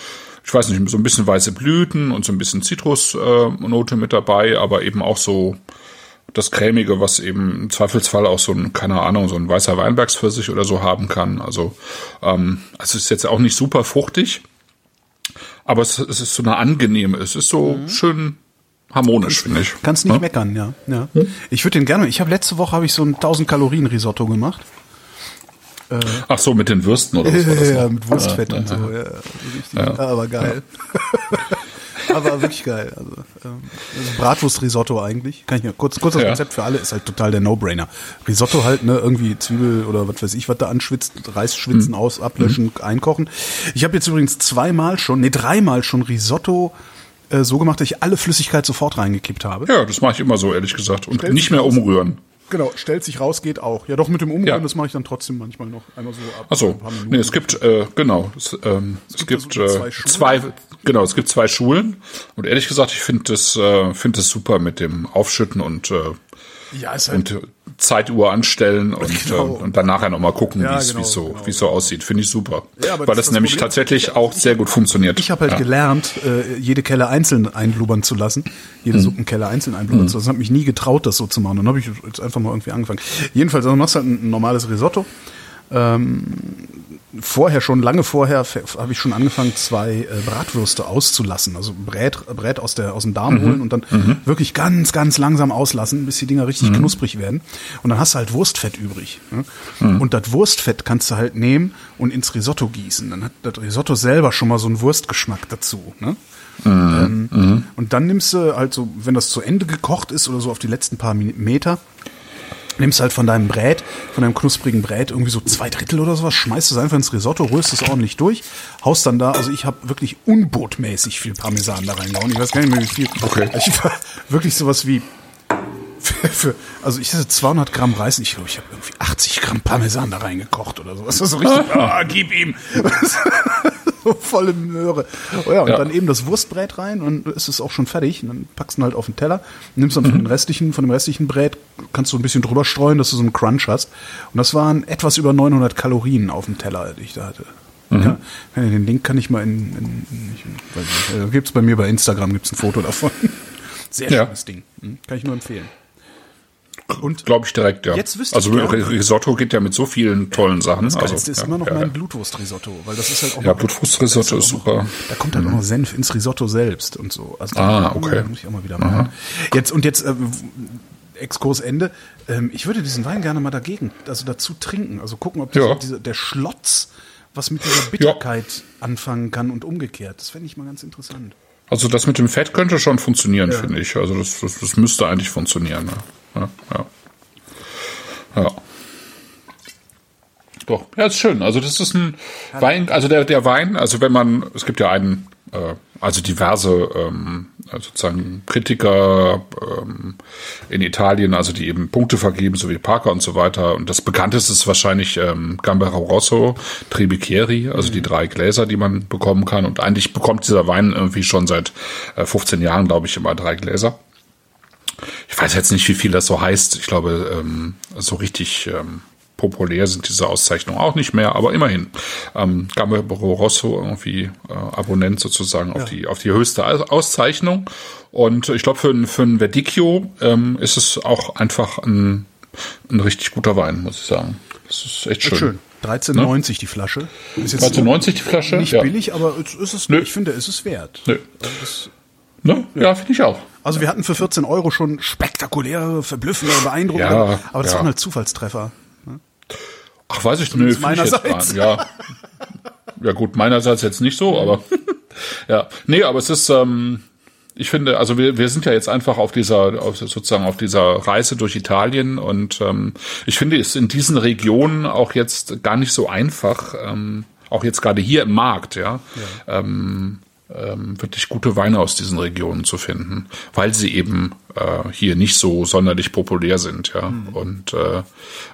ich weiß nicht, so ein bisschen weiße Blüten und so ein bisschen Zitrusnote äh, mit dabei, aber eben auch so das Cremige, was eben im Zweifelsfall auch so ein, keine Ahnung, so ein weißer Weinbergspfirsich oder so haben kann. Also, ähm, also es ist jetzt auch nicht super fruchtig, aber es, es ist so eine angenehme, es ist so schön harmonisch, finde ich. Kannst nicht Ja? meckern, ja. ja. Ich würde den gerne. Ich habe letzte Woche habe ich so ein 1000 Kalorien Risotto gemacht. Ach so, mit den Würsten oder was war das? ja, mit Wurstfett und so. Ja. Ja, aber geil. aber wirklich geil. Also, ähm, also Bratwurst-Risotto eigentlich. Kann ich mir kurz, kurz das Ja. Rezept für alle ist halt total der No-Brainer. Risotto halt, ne, irgendwie Zwiebel oder was weiß ich, was da anschwitzt, Reis schwitzen Mhm. aus, ablöschen, einkochen. Ich habe jetzt übrigens zweimal schon, nee, dreimal schon Risotto äh, so gemacht, dass ich alle Flüssigkeit sofort reingekippt habe. Ja, das mache ich immer so, ehrlich gesagt. Und Stellt nicht mehr umrühren. Genau, stellt sich raus, geht auch. Ja, doch mit dem Umrühren, Ja. das mache ich dann trotzdem manchmal noch einmal so ab. Ach so, ein paar Minuten. nee, es gibt, äh, genau, es, ähm, es, gibt gibt, also äh, zwei Schulen. zwei, genau, es gibt zwei Schulen. Und ehrlich gesagt, ich finde das, äh, finde das super mit dem Aufschütten und, äh, ja, ist halt und Zeituhr anstellen und, Genau. äh, und dann nachher nochmal gucken, Ja, wie es genau, wie so, genau. es so aussieht. Finde ich super. Ja, Weil das das, das nämlich Problem. tatsächlich auch sehr gut funktioniert. Ich habe halt ja. gelernt, äh, jede Kelle einzeln einblubbern zu lassen, jede Mhm. Suppenkelle einzeln einblubbern zu lassen. Habe mich nie getraut, das so zu machen. Dann habe ich jetzt einfach mal irgendwie angefangen. Jedenfalls, also du machst halt ein normales Risotto. Ähm, vorher schon, lange vorher, habe ich schon angefangen, zwei äh, Bratwürste auszulassen. Also Brät, Brät aus, der, aus dem Darm holen und dann wirklich ganz, ganz langsam auslassen, bis die Dinger richtig knusprig werden. Und dann hast du halt Wurstfett übrig. Ne? Und das Wurstfett kannst du halt nehmen und ins Risotto gießen. Dann hat das Risotto selber schon mal so einen Wurstgeschmack dazu. Ne? Ähm, Und dann nimmst du halt so, wenn das zu Ende gekocht ist oder so auf die letzten paar Meter, nimmst halt von deinem Brät, von deinem knusprigen Brät irgendwie so zwei Drittel oder sowas, schmeißt es einfach ins Risotto, rührst es ordentlich durch, haust dann da, also ich habe wirklich unbotmäßig viel Parmesan da reingehauen. Ich weiß gar nicht mehr wie viel. Okay. Ich war wirklich sowas wie für, für, also ich hatte 200 Gramm Reis und ich glaube, ich habe irgendwie 80 Gramm Parmesan da reingekocht oder so. Das war so richtig, ah, gib ihm. so voll im Möhre. Oh ja, und Ja. dann eben das Wurstbrät rein und es ist auch schon fertig. Und dann packst du ihn halt auf den Teller, nimmst dann von, den restlichen, von dem restlichen Brät, kannst du ein bisschen drüber streuen, dass du so einen Crunch hast. Und das waren etwas über 900 Kalorien auf dem Teller, die ich da hatte. Ja, den Link kann ich mal in, in, ich nicht, also gibt's bei mir bei Instagram gibt's ein Foto davon. Sehr Ja. schönes Ding. Hm, Kann ich nur empfehlen. Und Glaube ich direkt, ja. Jetzt wüsste also ich Risotto geht ja mit so vielen tollen Sachen. das also, ist ja, immer noch ja, mein ja. Blutwurstrisotto, weil das ist halt auch Ja, Blutwurstrisotto ist auch super. Noch, da kommt halt auch noch Senf ins Risotto selbst und so. Also Ah, okay. muss ich auch mal wieder machen. Jetzt und jetzt äh, Exkurs Ende. Ähm, ich würde diesen Wein gerne mal dagegen, also dazu trinken, also gucken, ob Ja. dieser, der Schlotz was mit dieser Bitterkeit anfangen kann und umgekehrt. Das fände ich mal ganz interessant. Also das mit dem Fett könnte schon funktionieren, finde ich. Also das, das, das müsste eigentlich funktionieren. Ne? Ja, ja. ja. Doch, ja, ist schön. Also das ist ein Wein, also der, der Wein, also wenn man, es gibt ja einen äh, also diverse ähm, sozusagen Kritiker ähm, in Italien, also die eben Punkte vergeben, so wie Parker und so weiter. Und das bekannteste ist wahrscheinlich ähm, Gambero Rosso, Trebicchieri, also die drei Gläser, die man bekommen kann. Und eigentlich bekommt dieser Wein irgendwie schon seit äh, 15 Jahren, glaube ich, immer drei Gläser. Ich weiß jetzt nicht, wie viel das so heißt. Ich glaube, ähm, so richtig ähm, populär sind diese Auszeichnungen auch nicht mehr, aber immerhin. Ähm, Gambero Rosso irgendwie äh, Abonnent sozusagen auf die auf die höchste Auszeichnung. Und ich glaube, für, für ein Verdicchio ähm, ist es auch einfach ein, ein richtig guter Wein, muss ich sagen. Das ist echt schön. schön. 13,90 ne? die Flasche. 13,90 die Flasche? Nicht ja. billig, aber es ist es, ich finde, es ist wert. Nö. Das, ne? Ja, ja finde ich auch. Also wir hatten für 14 Euro schon spektakuläre, verblüffende, beeindruckende, ja, aber das ja. waren halt Zufallstreffer. Ach, weiß ich nicht. Meinerseits. Ja. ja gut, meinerseits jetzt nicht so, aber ja. Nee, aber es ist, ähm, ich finde, also wir, wir sind ja jetzt einfach auf dieser, auf, sozusagen auf dieser Reise durch Italien und ähm, ich finde es in diesen Regionen auch jetzt gar nicht so einfach, ähm, auch jetzt gerade hier im Markt, ja, ja. Ähm, ähm, wirklich gute Weine aus diesen Regionen zu finden, weil sie eben äh, hier nicht so sonderlich populär sind, ja. Mhm. Und äh,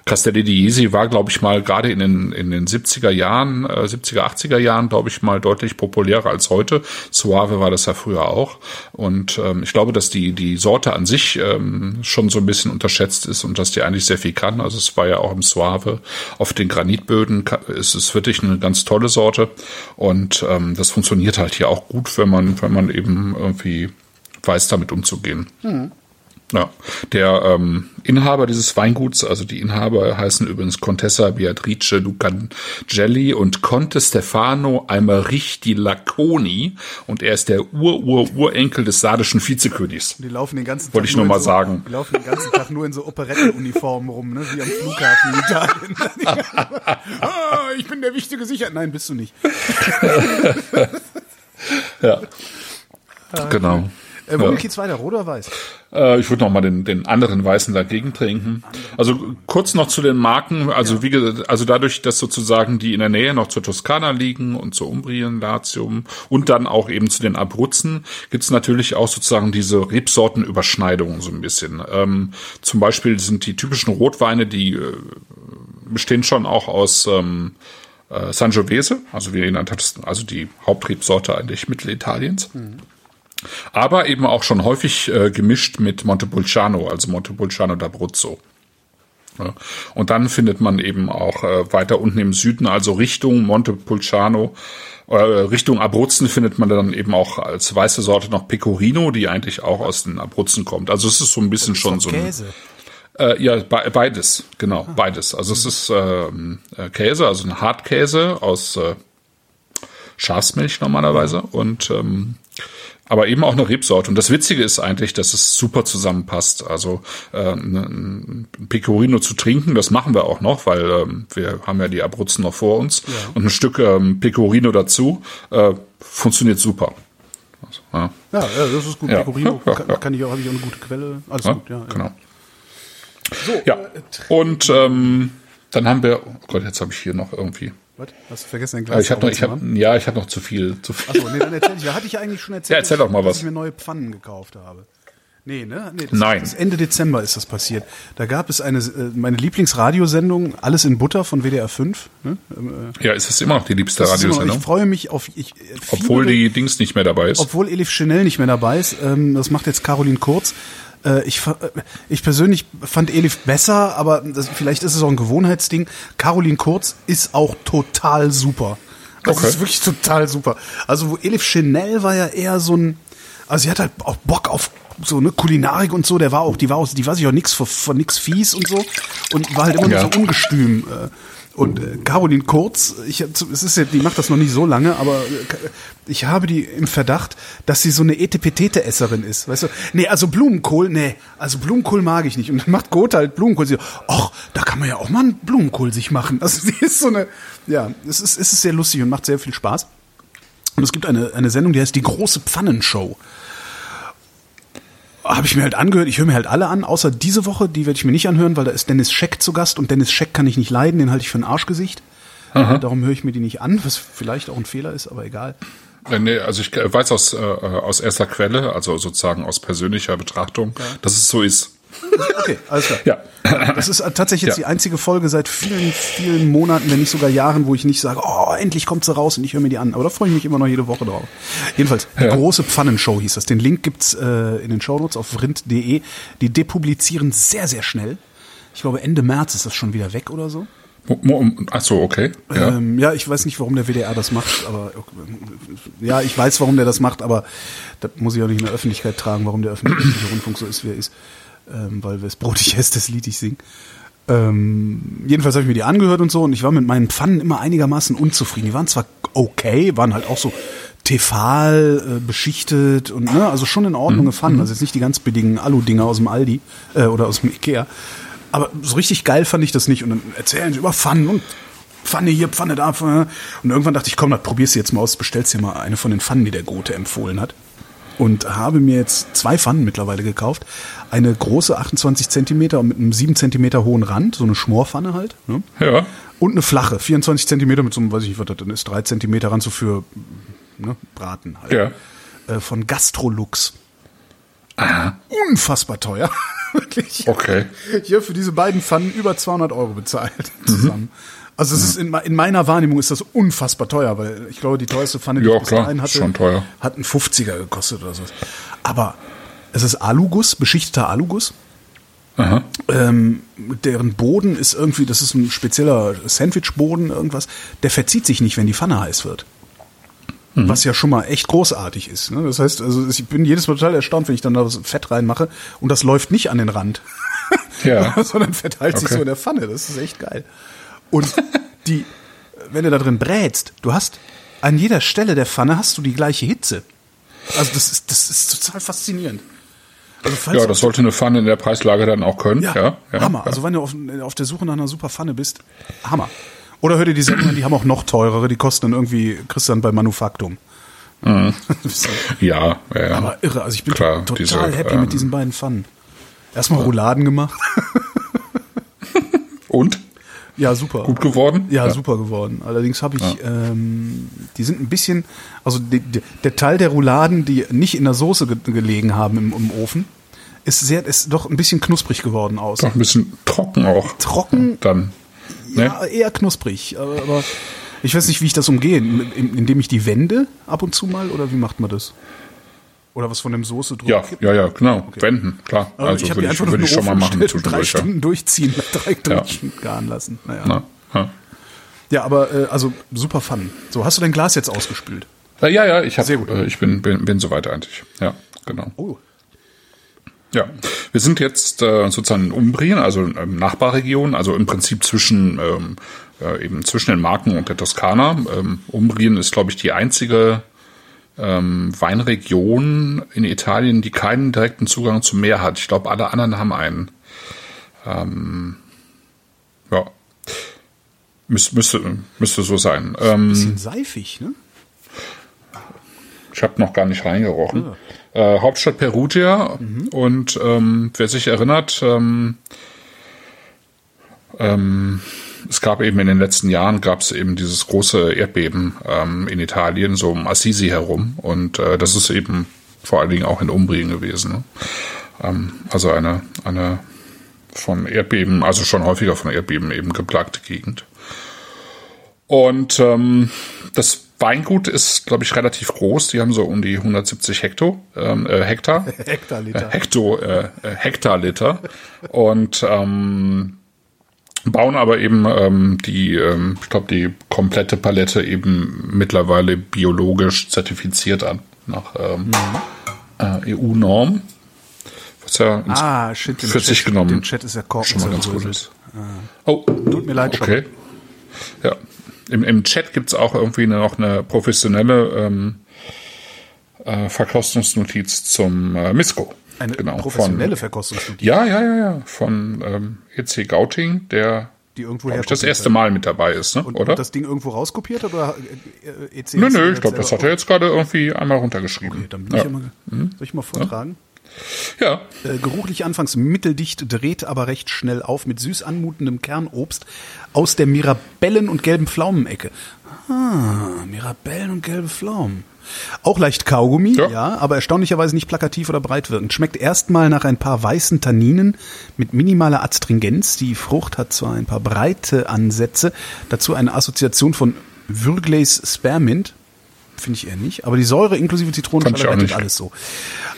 Castelli di Jesi war, glaube ich, mal gerade in den, in den 70er Jahren, äh, 70er, 80er Jahren, glaube ich, mal deutlich populärer als heute. Suave war das ja früher auch. Und ähm, ich glaube, dass die, die Sorte an sich ähm, schon so ein bisschen unterschätzt ist und dass die eigentlich sehr viel kann. Also es war ja auch im Suave auf den Granitböden, ist es wirklich eine ganz tolle Sorte. Und ähm, das funktioniert halt hier auch gut, wenn man, wenn man eben irgendwie weiß, damit umzugehen. Mhm. Ja, der ähm, Inhaber dieses Weinguts, also die Inhaber heißen übrigens Contessa Beatrice Lucangelli und Conte Stefano Almerich di Laconi und er ist der Ur-Ur-Urenkel des sardischen Vizekönigs. Die laufen den ganzen Tag Wollte ich nur mal so, sagen. Die laufen den ganzen Tag nur in so Operettenuniformen rum, ne? wie am Flughafen in Italien. oh, ich bin der wichtige Sicherheit. Nein, bist du nicht. ja. Genau. Äh, womit ja. geht's weiter? Rot oder weiß? Äh, ich würde noch mal den, den anderen Weißen dagegen trinken. Also kurz noch zu den Marken. Also ja. wie gesagt, also dadurch, dass sozusagen die in der Nähe noch zur Toskana liegen und zur Umbrien, Latium und dann auch eben zu den Abruzzen, gibt's natürlich auch sozusagen diese Rebsortenüberschneidungen so ein bisschen. Ähm, zum Beispiel sind die typischen Rotweine, die äh, bestehen schon auch aus ähm, äh, Sangiovese, also wie ihr genannt habt, also die Hauptrebsorte eigentlich Mittelitaliens. Mhm aber eben auch schon häufig äh, gemischt mit Montepulciano, also Montepulciano d'Abruzzo. Ja. Und dann findet man eben auch äh, weiter unten im Süden, also Richtung Montepulciano, äh, Richtung Abruzzen findet man dann eben auch als weiße Sorte noch Pecorino, die eigentlich auch aus den Abruzzen kommt. Also es ist so ein bisschen schon so ein Käse. Äh, ja, be beides, genau, ah. beides. Also es ist ähm, äh, Käse, also ein Hartkäse aus äh, Schafsmilch normalerweise und ähm, aber eben auch eine Rebsorte. Und das Witzige ist eigentlich, dass es super zusammenpasst. Also äh, ein Pecorino zu trinken, das machen wir auch noch, weil ähm, wir haben ja die Abruzzen noch vor uns. Ja. Und ein Stück ähm, Pecorino dazu äh, funktioniert super. Also, ja. ja. das ist gut. Ja. Pecorino kann, kann, ich auch, habe ich auch eine gute Quelle. Alles gut, ja. Genau. So, ja. Äh, Und ähm, dann haben wir, oh Gott, jetzt habe ich hier noch irgendwie was? Hast du vergessen, ein Glas ich hab noch, ich hab, Ja, ich habe noch zu viel. Zu viel. Achso, nee, dann erzähl ich. Ja, hatte ich ja eigentlich schon erzählt, ja, erzähl doch mal dass was. ich mir neue Pfannen gekauft habe. Nee, ne? Nee, das, Nein. Das Ende Dezember ist das passiert. Da gab es eine, äh, meine Lieblingsradiosendung, Alles in Butter von WDR 5. Ne? Äh, ja, ist das immer noch die liebste Radiosendung? Ich freue mich auf. Ich, äh, obwohl die Dings nicht mehr dabei ist. Obwohl Elif Chanel nicht mehr dabei ist. Ähm, das macht jetzt Caroline Kurz. Äh, ich, äh, ich persönlich fand Elif besser, aber das, vielleicht ist es auch ein Gewohnheitsding. Caroline Kurz ist auch total super. Das okay. ist wirklich total super. Also wo Elif Chanel war ja eher so ein, also sie hat halt auch Bock auf so eine Kulinarik und so, der war auch, die war auch, die war sich auch nix von, von nix fies und so und war halt immer ja. nur so ungestüm. Äh, und äh, Caroline Kurz, ich, es ist ja, die macht das noch nicht so lange, aber äh, ich habe die im Verdacht, dass sie so eine Etepetete-Esserin ist. Weißt du? Nee, also Blumenkohl, nee, also Blumenkohl mag ich nicht. Und dann macht Gotha halt Blumenkohl. Sie, ach, da kann man ja auch mal einen Blumenkohl sich machen. Also sie ist so eine, ja, es ist, es ist sehr lustig und macht sehr viel Spaß. Und es gibt eine, eine Sendung, die heißt Die große Pfannenshow habe ich mir halt angehört. Ich höre mir halt alle an, außer diese Woche, die werde ich mir nicht anhören, weil da ist Dennis Scheck zu Gast und Dennis Scheck kann ich nicht leiden, den halte ich für ein Arschgesicht. Aha. Darum höre ich mir die nicht an, was vielleicht auch ein Fehler ist, aber egal. Nee, also ich weiß aus, äh, aus erster Quelle, also sozusagen aus persönlicher Betrachtung, dass es so ist. Okay, alles klar. Ja. Das ist tatsächlich jetzt Ja. die einzige Folge seit vielen, vielen Monaten, wenn nicht sogar Jahren, wo ich nicht sage, oh, endlich kommt sie raus und ich höre mir die an. Aber da freue ich mich immer noch jede Woche drauf. Jedenfalls, Ja. große Pfannenshow hieß das. Den Link gibt's äh, in den Shownotes auf vrind.de. Die depublizieren sehr, sehr schnell. Ich glaube, Ende März ist das schon wieder weg oder so. Ach so, okay. Ja. Ähm, ja, ich weiß nicht, warum der WDR das macht, aber äh, ja, ich weiß, warum der das macht, aber das muss ich auch nicht in der Öffentlichkeit tragen, warum der öffentliche Rundfunk so ist, wie er ist. Ähm, weil wes Brot ich esse, das Lied ich sing. Ähm, jedenfalls habe ich mir die angehört und so und ich war mit meinen Pfannen immer einigermaßen unzufrieden. Die waren zwar okay, waren halt auch so Tefal äh, beschichtet und ne, also schon in Ordnung Pfannen, also jetzt nicht die ganz billigen Alu-Dinger aus dem Aldi äh, oder aus dem Ikea. Aber so richtig geil fand ich das nicht und dann erzählen sie über Pfannen und Pfanne hier, Pfanne da, Pfanne. Und irgendwann dachte ich, komm, das probierst du jetzt mal aus, bestellst dir mal eine von den Pfannen, die der Gote empfohlen hat. Und habe mir jetzt zwei Pfannen mittlerweile gekauft. Eine große 28 Zentimeter mit einem 7 Zentimeter hohen Rand, so eine Schmorpfanne halt. Ne? ja. Und eine flache, 24 Zentimeter mit so einem, weiß ich nicht, was das denn ist, 3 Zentimeter Rand so für ne, Braten halt. Ja. Äh, von Gastrolux. Aha. Unfassbar teuer. Wirklich. Okay. Hier für diese beiden Pfannen über 200 Euro bezahlt Mhm. Also es ist in, in meiner Wahrnehmung ist das unfassbar teuer, weil ich glaube, die teuerste Pfanne, die Ja, ich bis klar, dahin hatte, schon teuer. hat einen 50er gekostet oder so. Aber es ist Aluguss, beschichteter Aluguss. Aha. Ähm, deren Boden ist irgendwie, das ist ein spezieller Sandwichboden, irgendwas, der verzieht sich nicht, wenn die Pfanne heiß wird. Mhm. Was ja schon mal echt großartig ist. Ne? Das heißt, also ich bin jedes Mal total erstaunt, wenn ich dann da das Fett reinmache und das läuft nicht an den Rand. Ja. sondern verteilt sich Okay. so in der Pfanne. Das ist echt geil. Und die, wenn du da drin brätst, du hast an jeder Stelle der Pfanne hast du die gleiche Hitze. Also das ist, das ist total faszinierend. Also Ja, das sollte eine Pfanne in der Preislage dann auch können. ja, Ja, ja, Hammer. Ja. Also wenn du auf, auf der Suche nach einer super Pfanne bist, Hammer. Oder hör dir die Sendung an, die haben auch noch teurere, die kosten dann irgendwie, kriegst dann bei Manufaktum. ja, ja, ja. Aber irre, also ich bin Klar, total diese, happy ähm, mit diesen beiden Pfannen. Erstmal Rouladen gemacht. Und? Ja, super. Gut geworden? Ja, Ja. super geworden. Allerdings habe ich, ähm, die sind ein bisschen, also die, die, der Teil der Rouladen, die nicht in der Soße ge gelegen haben im, im Ofen, ist sehr, ist doch ein bisschen knusprig geworden aus. Doch ein bisschen trocken auch. Trocken, Dann. Ne? ja, eher knusprig. Aber, aber ich weiß nicht, wie ich das umgehe. In- Indem ich die wende ab und zu mal oder wie macht man das? Oder was von dem Soße drüber Ja, ja, ja, genau. Wenden, klar. Aber Also würde ich, nur ich schon mal machen drei zwischendurch. Ja. Stunden durchziehen, drei Ja. durchgaren lassen. Naja. Na, ja. Ja, aber äh, also super Fun. So, hast du dein Glas jetzt ausgespült? Ja, ja, ja, ich, hab, Sehr gut. Äh, ich bin, bin, bin soweit eigentlich. Ja, genau. Oh. Ja, wir sind jetzt äh, sozusagen in Umbrien, also ähm, Nachbarregion, also im Prinzip zwischen ähm, äh, eben zwischen den Marken und der Toskana. Ähm, Umbrien ist, glaube ich, die einzige ähm, Weinregion in Italien, die keinen direkten Zugang zum Meer hat. Ich glaube, alle anderen haben einen. Ähm, ja, Müs müsste müsste so sein. Ähm, Bisschen seifig, ne? Ich habe noch gar nicht reingerochen. Äh, Hauptstadt Perugia und ähm, wer sich erinnert, ähm, ähm, es gab eben in den letzten Jahren gab es eben dieses große Erdbeben ähm, in Italien, so um Assisi herum und äh, das ist eben vor allen Dingen auch in Umbrien gewesen. Ne? Ähm, also eine eine von Erdbeben, also schon häufiger von Erdbeben eben geplagte Gegend. Und ähm, das Weingut ist, glaube ich, relativ groß. Die haben so um die 170 Hektar, ähm, äh, Hektar. Hektoliter. Äh, Hekto, äh, äh, Hektarliter. Und ähm, bauen aber eben ähm, die, ähm, ich glaube, die komplette Palette eben mittlerweile biologisch zertifiziert an, nach ähm, äh, EU-Norm. Was ja Ah, shit, für sich genommen Dem Chat ist Korken schon mal ganz gut ist. Oh, Tut mir leid, okay. Ja. Im, Im Chat gibt's auch irgendwie noch eine professionelle ähm, äh, Verkostungsnotiz zum äh, Misco. Eine genau, professionelle Von, Verkostungsnotiz, ja, ja, ja, ja. Von ähm, EC Gauting, der die irgendwo ich, das erste hat. Mal mit dabei ist, ne? Und, oder? und das Ding irgendwo rauskopiert oder äh, äh, EC nö, nö, ich glaube, das hat er jetzt gerade irgendwie einmal runtergeschrieben. Okay, dann bin ja. ich ja mal, soll ich mal vortragen? Ja. Äh, geruchlich anfangs mitteldicht, dreht aber recht schnell auf mit süß anmutendem Kernobst aus der Mirabellen- und gelben Pflaumenecke. Ah, Mirabellen und gelbe Pflaumen. Auch leicht Kaugummi, ja. Ja. aber erstaunlicherweise nicht plakativ oder breit wirkend. Schmeckt erstmal nach ein paar weißen Tanninen mit minimaler Adstringenz. Die Frucht hat zwar ein paar breite Ansätze, dazu eine Assoziation von Würgleys Spearmint, finde ich eher nicht, aber die Säure inklusive Zitronenschale rettet alles so.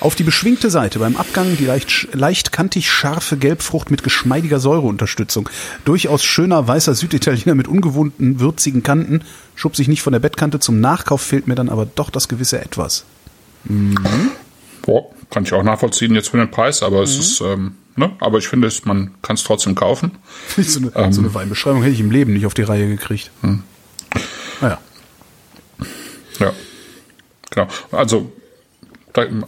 Auf die beschwingte Seite beim Abgang die leicht, leicht kantig scharfe Gelbfrucht mit geschmeidiger Säureunterstützung. Durchaus schöner weißer Süditaliener mit ungewohnten würzigen Kanten. Schub sich nicht von der Bettkante zum Nachkauf, fehlt mir dann aber doch das gewisse Etwas. Boah, kann ich auch nachvollziehen jetzt für den Preis, aber es ist, ähm, ne? Aber ich finde, es, man kann es trotzdem kaufen. so, eine, so eine Weinbeschreibung hätte ich im Leben nicht auf die Reihe gekriegt. Naja. Ja. Genau. Also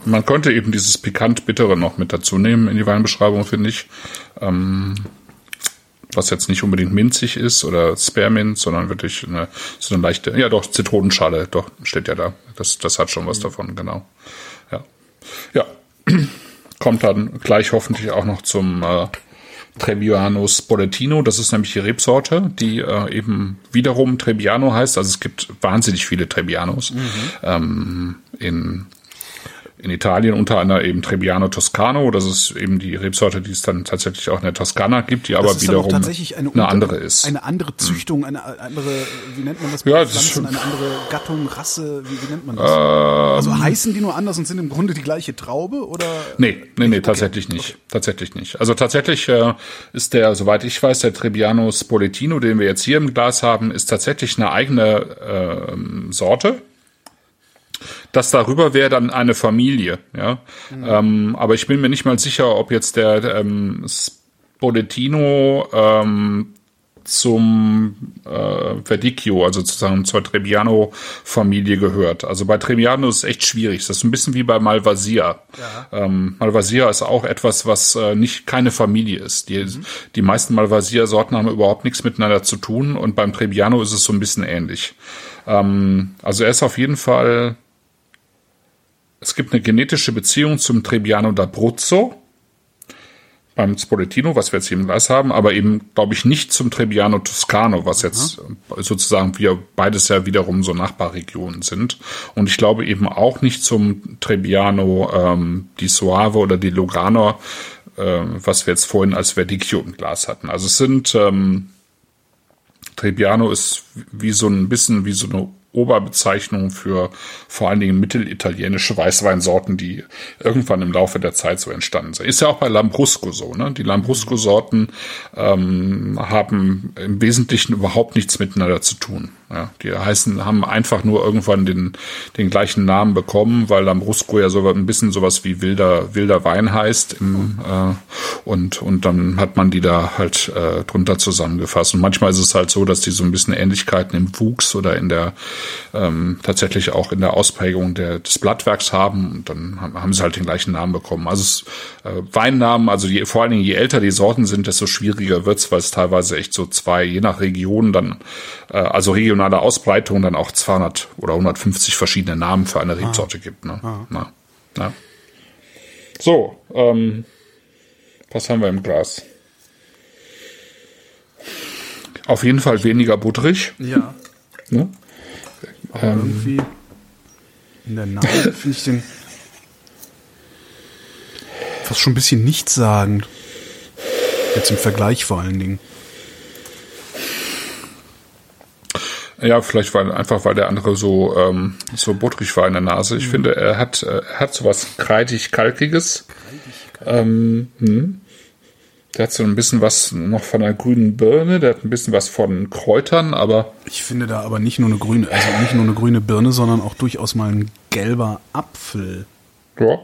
man könnte eben dieses pikant-bittere noch mit dazu nehmen in die Weinbeschreibung, finde ich. Ähm, was jetzt nicht unbedingt minzig ist oder Spearmint, sondern wirklich eine, so eine leichte, ja doch, Zitronenschale, doch, steht ja da. Das, das hat schon was davon, genau. Ja. Ja. Kommt dann gleich hoffentlich auch noch zum äh, Trebbiano Spoletino. Das ist nämlich die Rebsorte, die äh, eben wiederum Trebbiano heißt. Also es gibt wahnsinnig viele Trebbianos ähm, in in Italien unter anderem eben Trebbiano Toscano. Das ist eben die Rebsorte, die es dann tatsächlich auch in der Toskana gibt, die aber Das auch wiederum eine, eine andere ist. Hm. Eine andere Züchtung, eine andere, wie nennt man das? Ja, das ist Pflanzen? schon- eine andere Gattung, Rasse, wie, wie nennt man das? Ähm. also heißen die nur anders und sind im Grunde die gleiche Traube oder? Nee, nee, nee, tatsächlich nicht. Tatsächlich nicht. Also tatsächlich äh, ist der, soweit ich weiß, der Trebbiano Spoletino, den wir jetzt hier im Glas haben, ist tatsächlich eine eigene ähm, Sorte. Das darüber wäre dann eine Familie, ja. Ähm, aber ich bin mir nicht mal sicher, ob jetzt der ähm, Spoletino ähm, zum äh, Verdicchio, also sozusagen zur Trebbiano-Familie gehört. Also bei Trebbiano ist es echt schwierig. Das ist ein bisschen wie bei Malvasia. Ähm, Malvasia ist auch etwas, was äh, nicht keine Familie ist. Die, die meisten Malvasia-Sorten haben überhaupt nichts miteinander zu tun und beim Trebbiano ist es so ein bisschen ähnlich. Ähm, also er ist auf jeden Fall es gibt eine genetische Beziehung zum Trebbiano d'Abruzzo beim Spoletino, was wir jetzt hier im Glas haben, aber eben, glaube ich, nicht zum Trebbiano Toscano, was jetzt äh, sozusagen wir beides ja wiederum so Nachbarregionen sind. Und ich glaube eben auch nicht zum Trebbiano ähm, di Soave oder di Lugano, äh, was wir jetzt vorhin als Verdicchio im Glas hatten. Also es sind ähm, Trebbiano ist wie so ein bisschen wie so eine Oberbezeichnung für vor allen Dingen mittelitalienische Weißweinsorten, die irgendwann im Laufe der Zeit so entstanden sind. Ist ja auch bei Lambrusco so. Ne? Die Lambrusco-Sorten ähm, haben im Wesentlichen überhaupt nichts miteinander zu tun. Ja? Die heißen, haben einfach nur irgendwann den, den gleichen Namen bekommen, weil Lambrusco ja so ein bisschen sowas wie wilder, wilder Wein heißt. Im, äh, und, und dann hat man die da halt äh, drunter zusammengefasst. Und manchmal ist es halt so, dass die so ein bisschen Ähnlichkeiten im Wuchs oder in der ähm, tatsächlich auch in der Ausprägung der, des Blattwerks haben und dann haben, haben sie halt den gleichen Namen bekommen. Also es, äh, Weinnamen, also je, vor allen Dingen je älter die Sorten sind, desto schwieriger wird's, weil es teilweise echt so zwei, je nach Region dann, äh, also regionale Ausbreitung dann auch 200 oder 150 verschiedene Namen für eine Rebsorte gibt. Ne? Na, na. So, ähm, was haben wir im Glas? Auf jeden Fall weniger butterig. Ja. Ne? Aber irgendwie in der Nase finde ich den fast schon ein bisschen nichtssagend. Jetzt im Vergleich vor allen Dingen. Ja, vielleicht weil einfach weil der andere so ähm, so butterig war in der Nase. Ich finde, er hat äh, er hat sowas kreidig kalkiges. Ähm, hm. Der hat so ein bisschen was noch von einer grünen Birne, der hat ein bisschen was von Kräutern, aber Ich finde da aber nicht nur eine grüne, also nicht nur eine grüne Birne, sondern auch durchaus mal ein gelber Apfel. ja,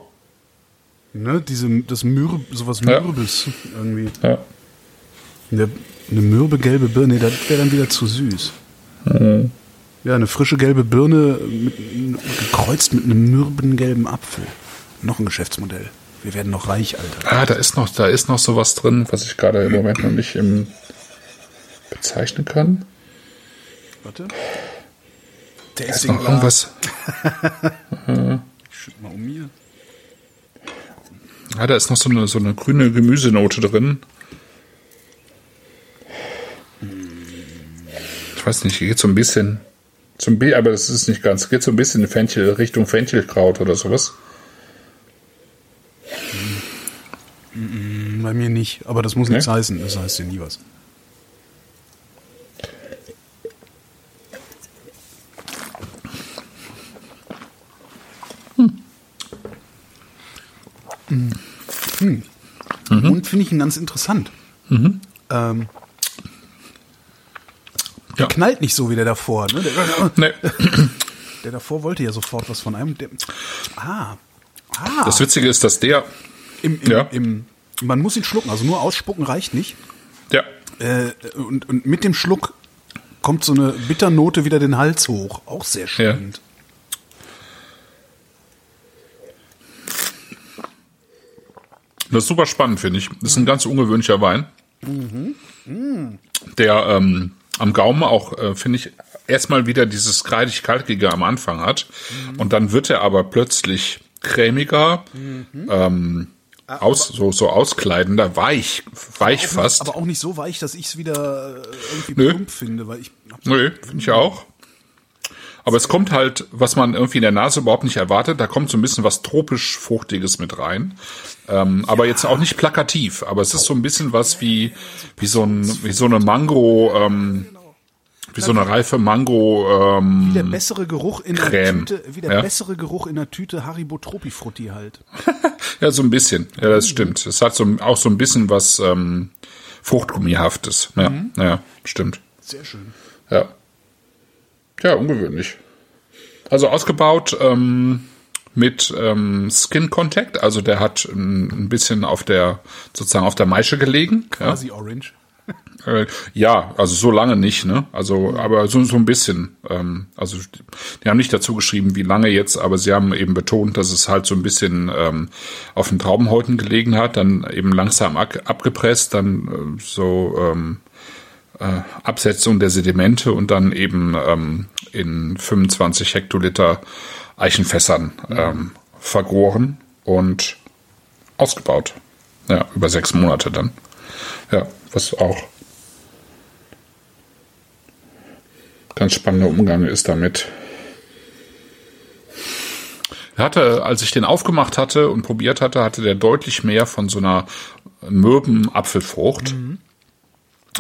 Ne, diese, das Mürbe, sowas Ja. Mürbes irgendwie. ja. Eine, eine mürbe gelbe Birne, das wäre dann wieder zu süß. Ja, eine frische gelbe Birne gekreuzt mit einem mürben gelben Apfel. Noch ein Geschäftsmodell. Wir werden noch reich, Alter. Ah, da ist noch da ist noch sowas drin, was ich gerade im Moment noch nicht im bezeichnen kann. Warte. Da ist noch irgendwas. Ich schütt mal um mir. Ja, da ist noch so eine, so eine grüne Gemüsenote drin. Ich weiß nicht, geht so ein bisschen zum B, aber das ist nicht ganz, geht so ein bisschen in Fenchel, Richtung Fenchelkraut oder sowas. Bei mir nicht, aber das muss nichts Nee? heißen. Das heißt ja nie was. Hm. Hm. Und finde ich ihn ganz interessant. Ähm, Ja. knallt nicht so wie der davor. Ne? Der, Nee. der davor wollte ja sofort was von einem. Der, ah, ah. Das Witzige ist, dass der, Im, im, Ja. im, man muss ihn schlucken, also nur ausspucken reicht nicht. ja, Äh, und, und mit dem Schluck kommt so eine Bitternote wieder den Hals hoch. Auch sehr spannend. Das ist super spannend, finde ich. Das ist ein ganz ungewöhnlicher Wein. Der ähm, am Gaumen auch, äh, finde ich, erstmal wieder dieses kreidig-kalkige am Anfang hat. Und dann wird er aber plötzlich cremiger, ähm, aus, so, so auskleidender, weich, weich Auch fast. Nicht, aber auch nicht so weich, dass ich es wieder äh, irgendwie Nö. plump finde, weil ich Nö, finde ich auch. Aber es kommt halt, was man irgendwie in der Nase überhaupt nicht erwartet, da kommt so ein bisschen was tropisch-fruchtiges mit rein. Ähm, aber jetzt auch nicht plakativ, aber es ist so ein bisschen was wie, wie so ein, wie so eine Mango, ähm, wie so eine reife Mango, ähm, wie der bessere Geruch in der Creme. Tüte, wie der Ja. bessere Geruch in der Tüte Haribo Tropifrutti halt. ja, so ein bisschen. Ja, das stimmt. Es hat so, auch so ein bisschen was, ähm, Fruchtgummihaftes. Ja, ja, stimmt. Sehr schön. Ja. Ja, ungewöhnlich. Also ausgebaut ähm, mit ähm, Skin Contact, also der hat ein, ein bisschen auf der sozusagen auf der Maische gelegen. Ja, Quasi orange. äh, ja also so lange nicht, ne? Also aber so so ein bisschen. Ähm, also die haben nicht dazu geschrieben, wie lange jetzt, aber sie haben eben betont, dass es halt so ein bisschen ähm, auf den Traubenhäuten gelegen hat, dann eben langsam ab, abgepresst, dann äh, so ähm, äh, Absetzung der Sedimente und dann eben ähm, in 25 Hektoliter Eichenfässern ähm, vergoren und ausgebaut. Ja, über sechs Monate dann. Ja, was auch ganz spannender Umgang ist damit. Er hatte, als ich den aufgemacht hatte und probiert hatte, hatte der deutlich mehr von so einer mürben Apfelfrucht.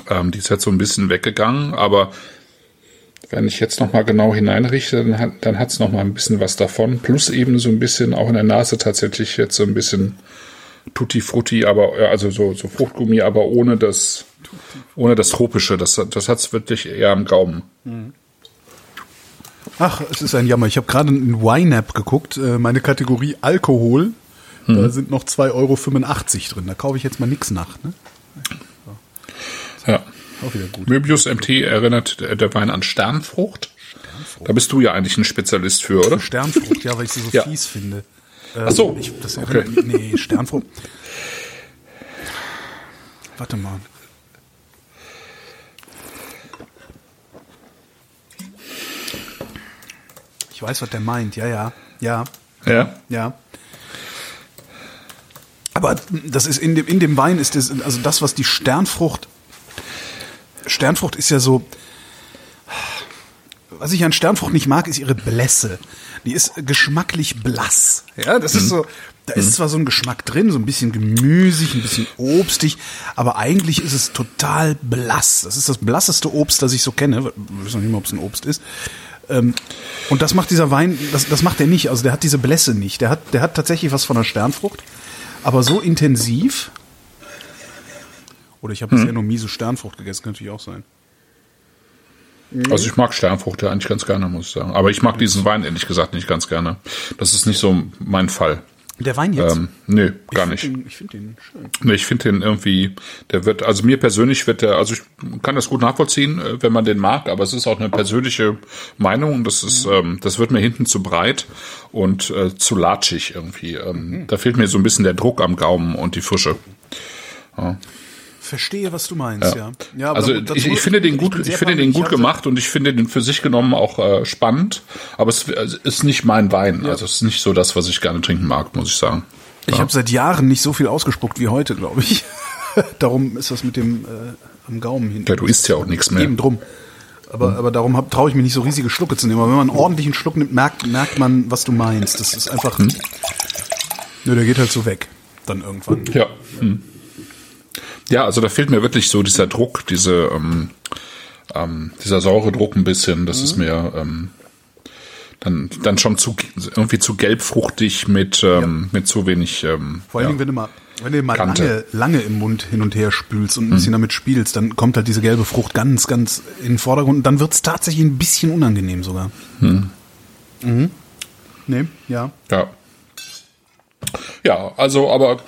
Ähm, die ist jetzt so ein bisschen weggegangen, aber wenn ich jetzt noch mal genau hineinrichte, dann hat dann hat's noch mal ein bisschen was davon. Plus eben so ein bisschen auch in der Nase tatsächlich jetzt so ein bisschen Tutti Frutti, aber also so, so Fruchtgummi, aber ohne das ohne das tropische. Das, das hat's wirklich eher am Gaumen. Ach, es ist ein Jammer. Ich habe gerade in YNAB geguckt, äh, meine Kategorie Alkohol. Da sind noch 2,85 Euro drin. Da kaufe ich jetzt mal nix nach. Ne? Ja. Auch wieder gut. Möbius MT erinnert der der Wein an Sternfrucht. Da bist du ja eigentlich ein Spezialist für, oder? Sternfrucht, ja, weil ich sie so Ja. fies finde. Ähm, Ach so, Ich, das okay. erinnert, Nee, Sternfrucht. Warte mal. Ich weiß, was der meint. Ja, ja, ja, Ja. ja. Aber das ist in dem, in dem Wein ist das, also das, was die Sternfrucht, Sternfrucht ist ja so, was ich an Sternfrucht nicht mag, ist ihre Blässe. Die ist geschmacklich blass. Ja, das ist so, da ist zwar so ein Geschmack drin, so ein bisschen gemüsig, ein bisschen obstig, aber eigentlich ist es total blass. Das ist das blasseste Obst, das ich so kenne. Ich weiß noch nicht mal, ob es ein Obst ist. Ähm, und das macht dieser Wein, das, das macht er nicht. Also der hat diese Blässe nicht. Der hat, der hat tatsächlich was von der Sternfrucht, aber so intensiv. Oder ich habe bisher nur miese Sternfrucht gegessen, könnte natürlich auch sein. Also ich mag Sternfrucht ja eigentlich ganz gerne, muss ich sagen. Aber ich mag diesen Wein ehrlich gesagt nicht ganz gerne. Das ist nicht so mein Fall. Der Wein jetzt? Ähm, nee, gar ich nicht. find Den, ich finde den schön. Nee, ich finde den irgendwie, der wird, also mir persönlich wird der, also ich kann das gut nachvollziehen, äh, wenn man den mag, aber es ist auch eine persönliche Meinung. Das ist, ähm, das wird mir hinten zu breit und äh, zu latschig irgendwie. Ähm, Da fehlt mir so ein bisschen der Druck am Gaumen und die Frische. Verstehe, was du meinst, ja. ja. aber also ich, ich finde den ich gut, sehr ich finde den gut gemacht und ich finde den für sich genommen auch äh, spannend, aber es also, ist nicht mein Wein. Also es ist nicht so das, was ich gerne trinken mag, muss ich sagen. Ich habe seit Jahren nicht so viel ausgespuckt wie heute, glaube ich. darum ist das mit dem äh, am Gaumen hinten. Ja, du isst ja auch nichts mehr. Eben drum. Aber, aber darum traue ich mich nicht so riesige Schlucke zu nehmen. Aber wenn man einen ordentlichen Schluck nimmt, merkt, merkt man, was du meinst. Das ist einfach. Hm. Nö, der geht halt so weg. Dann irgendwann. Ja. Hm. Ja, also da fehlt mir wirklich so dieser Druck, diese, ähm, ähm, dieser saure Druck ein bisschen. Das mhm. ist mir ähm, dann, dann schon zu irgendwie zu gelbfruchtig mit, ähm, ja. mit zu wenig. Ähm, Vor allen Dingen, wenn du mal wenn du mal lange, lange im Mund hin und her spülst und ein bisschen mhm. damit spielst, dann kommt halt diese gelbe Frucht ganz, ganz in den Vordergrund und dann wird es tatsächlich ein bisschen unangenehm sogar. Mhm. Mhm. Nee, ja. Ja. Ja, also, aber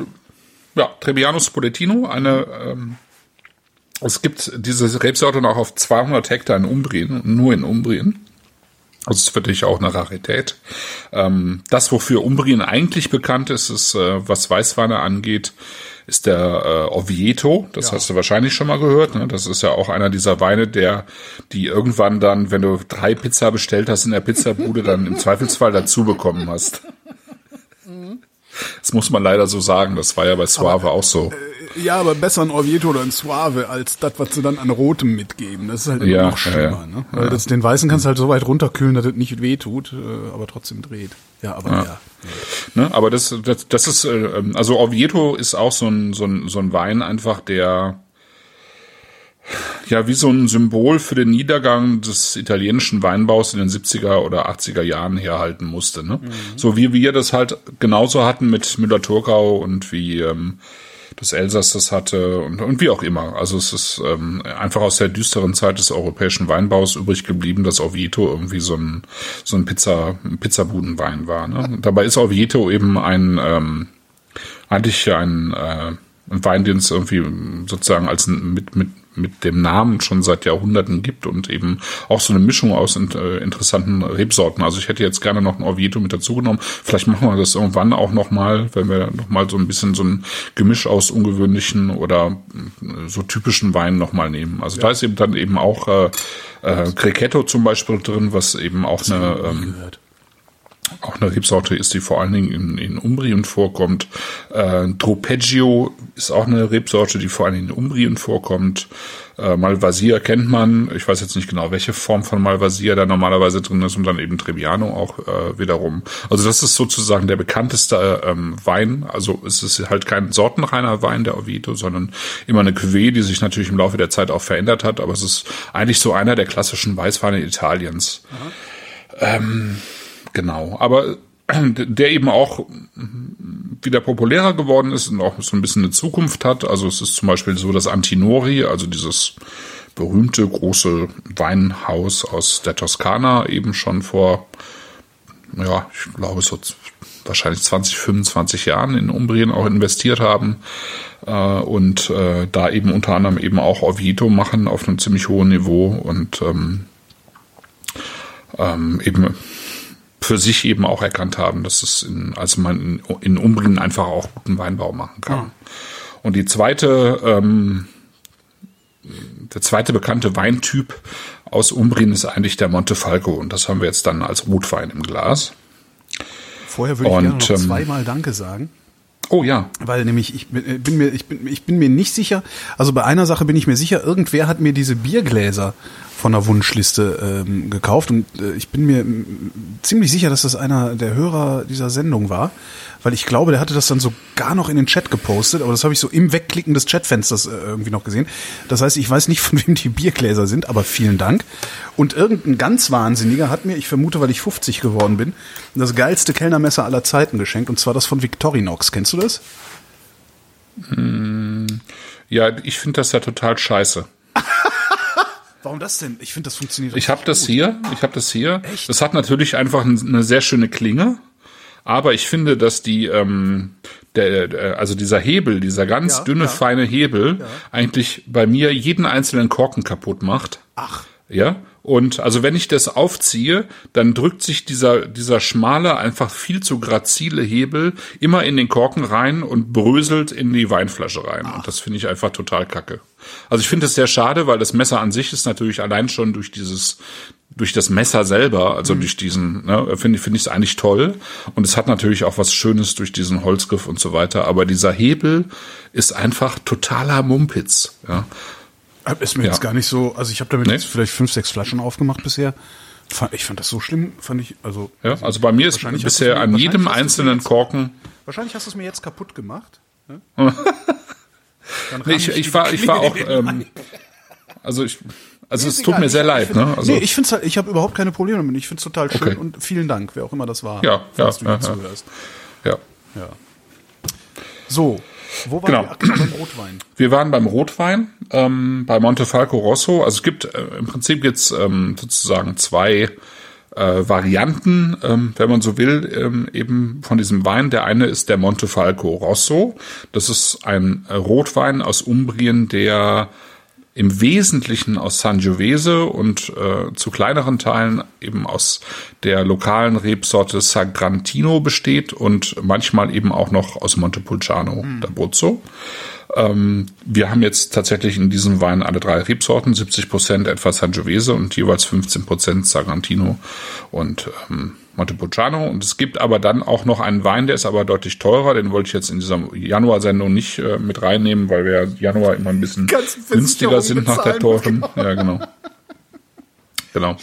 ja, Trebbiano Spoletino, eine ähm, es gibt diese Rebsorte noch auf 200 Hektar in Umbrien, nur in Umbrien. Also es ist wirklich auch eine Rarität. Ähm, das, wofür Umbrien eigentlich bekannt ist, ist, äh, was Weißweine angeht, ist der äh, Oviedo. Das ja. hast du wahrscheinlich schon mal gehört. Ne? Das ist ja auch einer dieser Weine, der, die irgendwann dann, wenn du drei Pizza bestellt hast in der Pizzabude, dann im Zweifelsfall dazu bekommen hast. Das muss man leider so sagen. Das war ja bei Suave aber, auch so. Äh, ja, aber besser ein Orvieto oder ein Suave als das, was sie dann an Rotem mitgeben. Das ist halt ja, noch schlimmer. Ja, ja. Ne? Weil das, den Weißen kannst du halt so weit runterkühlen, dass es nicht wehtut, äh, aber trotzdem dreht. Ja, aber ja. Ne, aber das, das, das ist, äh, ähm, also Orvieto ist auch so ein, so ein, so ein Wein einfach, der ja wie so ein Symbol für den Niedergang des italienischen Weinbaus in den 70er oder 80er Jahren herhalten musste. Ne? Mhm. So wie wir das halt genauso hatten mit Müller-Thurgau und wie ähm, das Elsass das hatte und, und wie auch immer. Also es ist ähm, einfach aus der düsteren Zeit des europäischen Weinbaus übrig geblieben, dass Oviedo irgendwie so ein, so ein Pizza, Pizzabudenwein war. Ne? Dabei ist Oviedo eben ein ähm, eigentlich ein, äh, ein Wein, den es irgendwie sozusagen als mit, mit mit dem Namen schon seit Jahrhunderten gibt und eben auch so eine Mischung aus äh, interessanten Rebsorten. Also ich hätte jetzt gerne noch ein Orvieto mit dazu genommen. Vielleicht machen wir das irgendwann auch nochmal, wenn wir nochmal so ein bisschen so ein Gemisch aus ungewöhnlichen oder äh, so typischen Weinen nochmal nehmen. Also ja. da ist eben dann eben auch äh, äh, Cricchetto zum Beispiel drin, was eben auch das eine ähm, auch eine Rebsorte ist, die vor allen Dingen in, in Umbrien vorkommt. Äh, Dropeggio ist auch eine Rebsorte, die vor allen Dingen in Umbrien vorkommt. Äh, Malvasia kennt man. Ich weiß jetzt nicht genau, welche Form von Malvasia da normalerweise drin ist und dann eben Trebbiano auch äh, wiederum. Also das ist sozusagen der bekannteste ähm, Wein. Also es ist halt kein sortenreiner Wein, der Oviedo, sondern immer eine Cuvée, die sich natürlich im Laufe der Zeit auch verändert hat. Aber es ist eigentlich so einer der klassischen Weißweine Italiens. Ähm, Genau, aber der eben auch wieder populärer geworden ist und auch so ein bisschen eine Zukunft hat. Also es ist zum Beispiel so, dass Antinori, also dieses berühmte große Weinhaus aus der Toskana, eben schon vor, ja, ich glaube so wahrscheinlich 20, 25 Jahren in Umbrien auch investiert haben äh, und äh, da eben unter anderem eben auch Oviedo machen auf einem ziemlich hohen Niveau und ähm, ähm, eben für sich eben auch erkannt haben, dass es in, also man in, in Umbrien einfach auch guten Weinbau machen kann. Ja. Und die zweite, ähm, der zweite bekannte Weintyp aus Umbrien ist eigentlich der Montefalco und das haben wir jetzt dann als Rotwein im Glas. Vorher würde ich und, gerne noch ähm, zweimal Danke sagen. Oh ja. Weil nämlich ich bin, äh, bin, mir ich bin ich bin mir nicht sicher. Also bei einer Sache bin ich mir sicher. Irgendwer hat mir diese Biergläser von der Wunschliste ähm, gekauft und äh, ich bin mir ziemlich sicher, dass das einer der Hörer dieser Sendung war, weil ich glaube, der hatte das dann sogar noch in den Chat gepostet, aber das habe ich so im Wegklicken des Chatfensters äh, irgendwie noch gesehen. Das heißt, ich weiß nicht, von wem die Biergläser sind, aber vielen Dank. Und irgendein ganz Wahnsinniger hat mir, ich vermute, weil ich 50 geworden bin, das geilste Kellnermesser aller Zeiten geschenkt und zwar das von Victorinox. Kennst du das? Hm, ja, ich finde das ja total scheiße. Warum das denn? Ich finde, das funktioniert. Ich habe das hier. Ich habe das hier. Echt? Das hat natürlich einfach eine sehr schöne Klinge. Aber ich finde, dass die, ähm, der, der, also dieser Hebel, dieser ganz ja, dünne, ja. feine Hebel, ja. eigentlich bei mir jeden einzelnen Korken kaputt macht. Ach. Ja. Und also wenn ich das aufziehe, dann drückt sich dieser, dieser schmale, einfach viel zu grazile Hebel immer in den Korken rein und bröselt in die Weinflasche rein. Ach. Und das finde ich einfach total kacke. Also ich finde es sehr schade, weil das Messer an sich ist natürlich allein schon durch dieses durch das Messer selber, also mhm. durch diesen, ne, finde finde ich es eigentlich toll. Und es hat natürlich auch was Schönes durch diesen Holzgriff und so weiter. Aber dieser Hebel ist einfach totaler Mumpitz. Ja. Ist mir ja. jetzt gar nicht so, also ich habe damit nee. jetzt vielleicht fünf, sechs Flaschen aufgemacht bisher. Ich fand das so schlimm, fand ich, also. Ja, also bei mir ist bisher an jedem einzelnen jetzt, Korken. Wahrscheinlich hast du es mir jetzt kaputt gemacht. Ne? nee, ich, ich war, ich war auch, ähm, also ich, also es tut mir sehr leid. Ne? Also nee, ich finde halt, ich habe überhaupt keine Probleme damit. Ich finde es total schön okay. und vielen Dank, wer auch immer das war. Ja, ja, du ja, zuhörst. ja. ja. So, wo waren genau. wir beim Rotwein? Wir waren beim Rotwein, ähm, bei Montefalco Rosso. Also es gibt äh, im Prinzip jetzt ähm, sozusagen zwei äh, Varianten, ähm, wenn man so will, ähm, eben von diesem Wein. Der eine ist der Montefalco Rosso. Das ist ein äh, Rotwein aus Umbrien, der im Wesentlichen aus Sangiovese und äh, zu kleineren Teilen eben aus der lokalen Rebsorte Sagrantino besteht und manchmal eben auch noch aus Montepulciano mhm. d'Abruzzo. Ähm, wir haben jetzt tatsächlich in diesem Wein alle drei Rebsorten, 70 Prozent etwa Sangiovese und jeweils 15 Prozent Sagrantino und ähm, Montepulciano. Und es gibt aber dann auch noch einen Wein, der ist aber deutlich teurer. Den wollte ich jetzt in dieser Januar-Sendung nicht äh, mit reinnehmen, weil wir Januar immer ein bisschen günstiger sind nach der teuren. Ja, genau. Genau.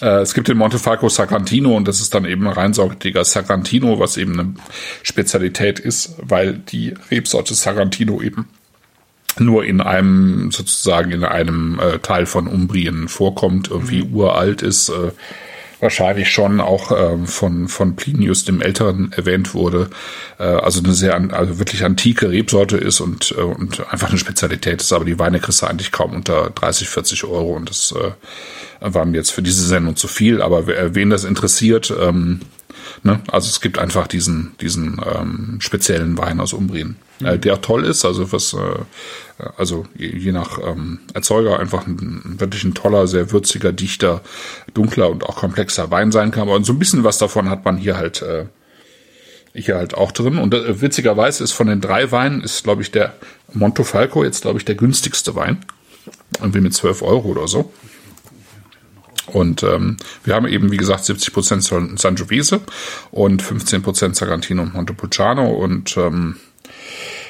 Äh, es gibt den Montefalco Sagrantino und das ist dann eben ein reinsortiger Sagrantino, was eben eine Spezialität ist, weil die Rebsorte Sagrantino eben nur in einem sozusagen in einem äh, Teil von Umbrien vorkommt, irgendwie mhm. uralt ist. Äh, wahrscheinlich schon auch ähm, von, von Plinius dem Älteren erwähnt wurde. Äh, also eine sehr, also wirklich antike Rebsorte ist und, äh, und einfach eine Spezialität ist. Aber die Weine kriegst du eigentlich kaum unter 30, 40 Euro und das äh, war mir jetzt für diese Sendung zu viel. Aber wen das interessiert, ähm, Ne? Also es gibt einfach diesen, diesen ähm, speziellen Wein aus Umbrien, mhm. der toll ist, also was, äh, also je, je nach ähm, Erzeuger einfach ein, wirklich ein toller, sehr würziger, dichter, dunkler und auch komplexer Wein sein kann. Und so ein bisschen was davon hat man hier halt äh, hier halt auch drin. Und äh, witzigerweise ist von den drei Weinen ist, glaube ich, der Montefalco jetzt, glaube ich, der günstigste Wein. Irgendwie mit 12 Euro oder so. Und ähm, wir haben eben, wie gesagt, 70 Prozent Sangiovese und 15 Prozent Sarantino und Montepulciano und ähm,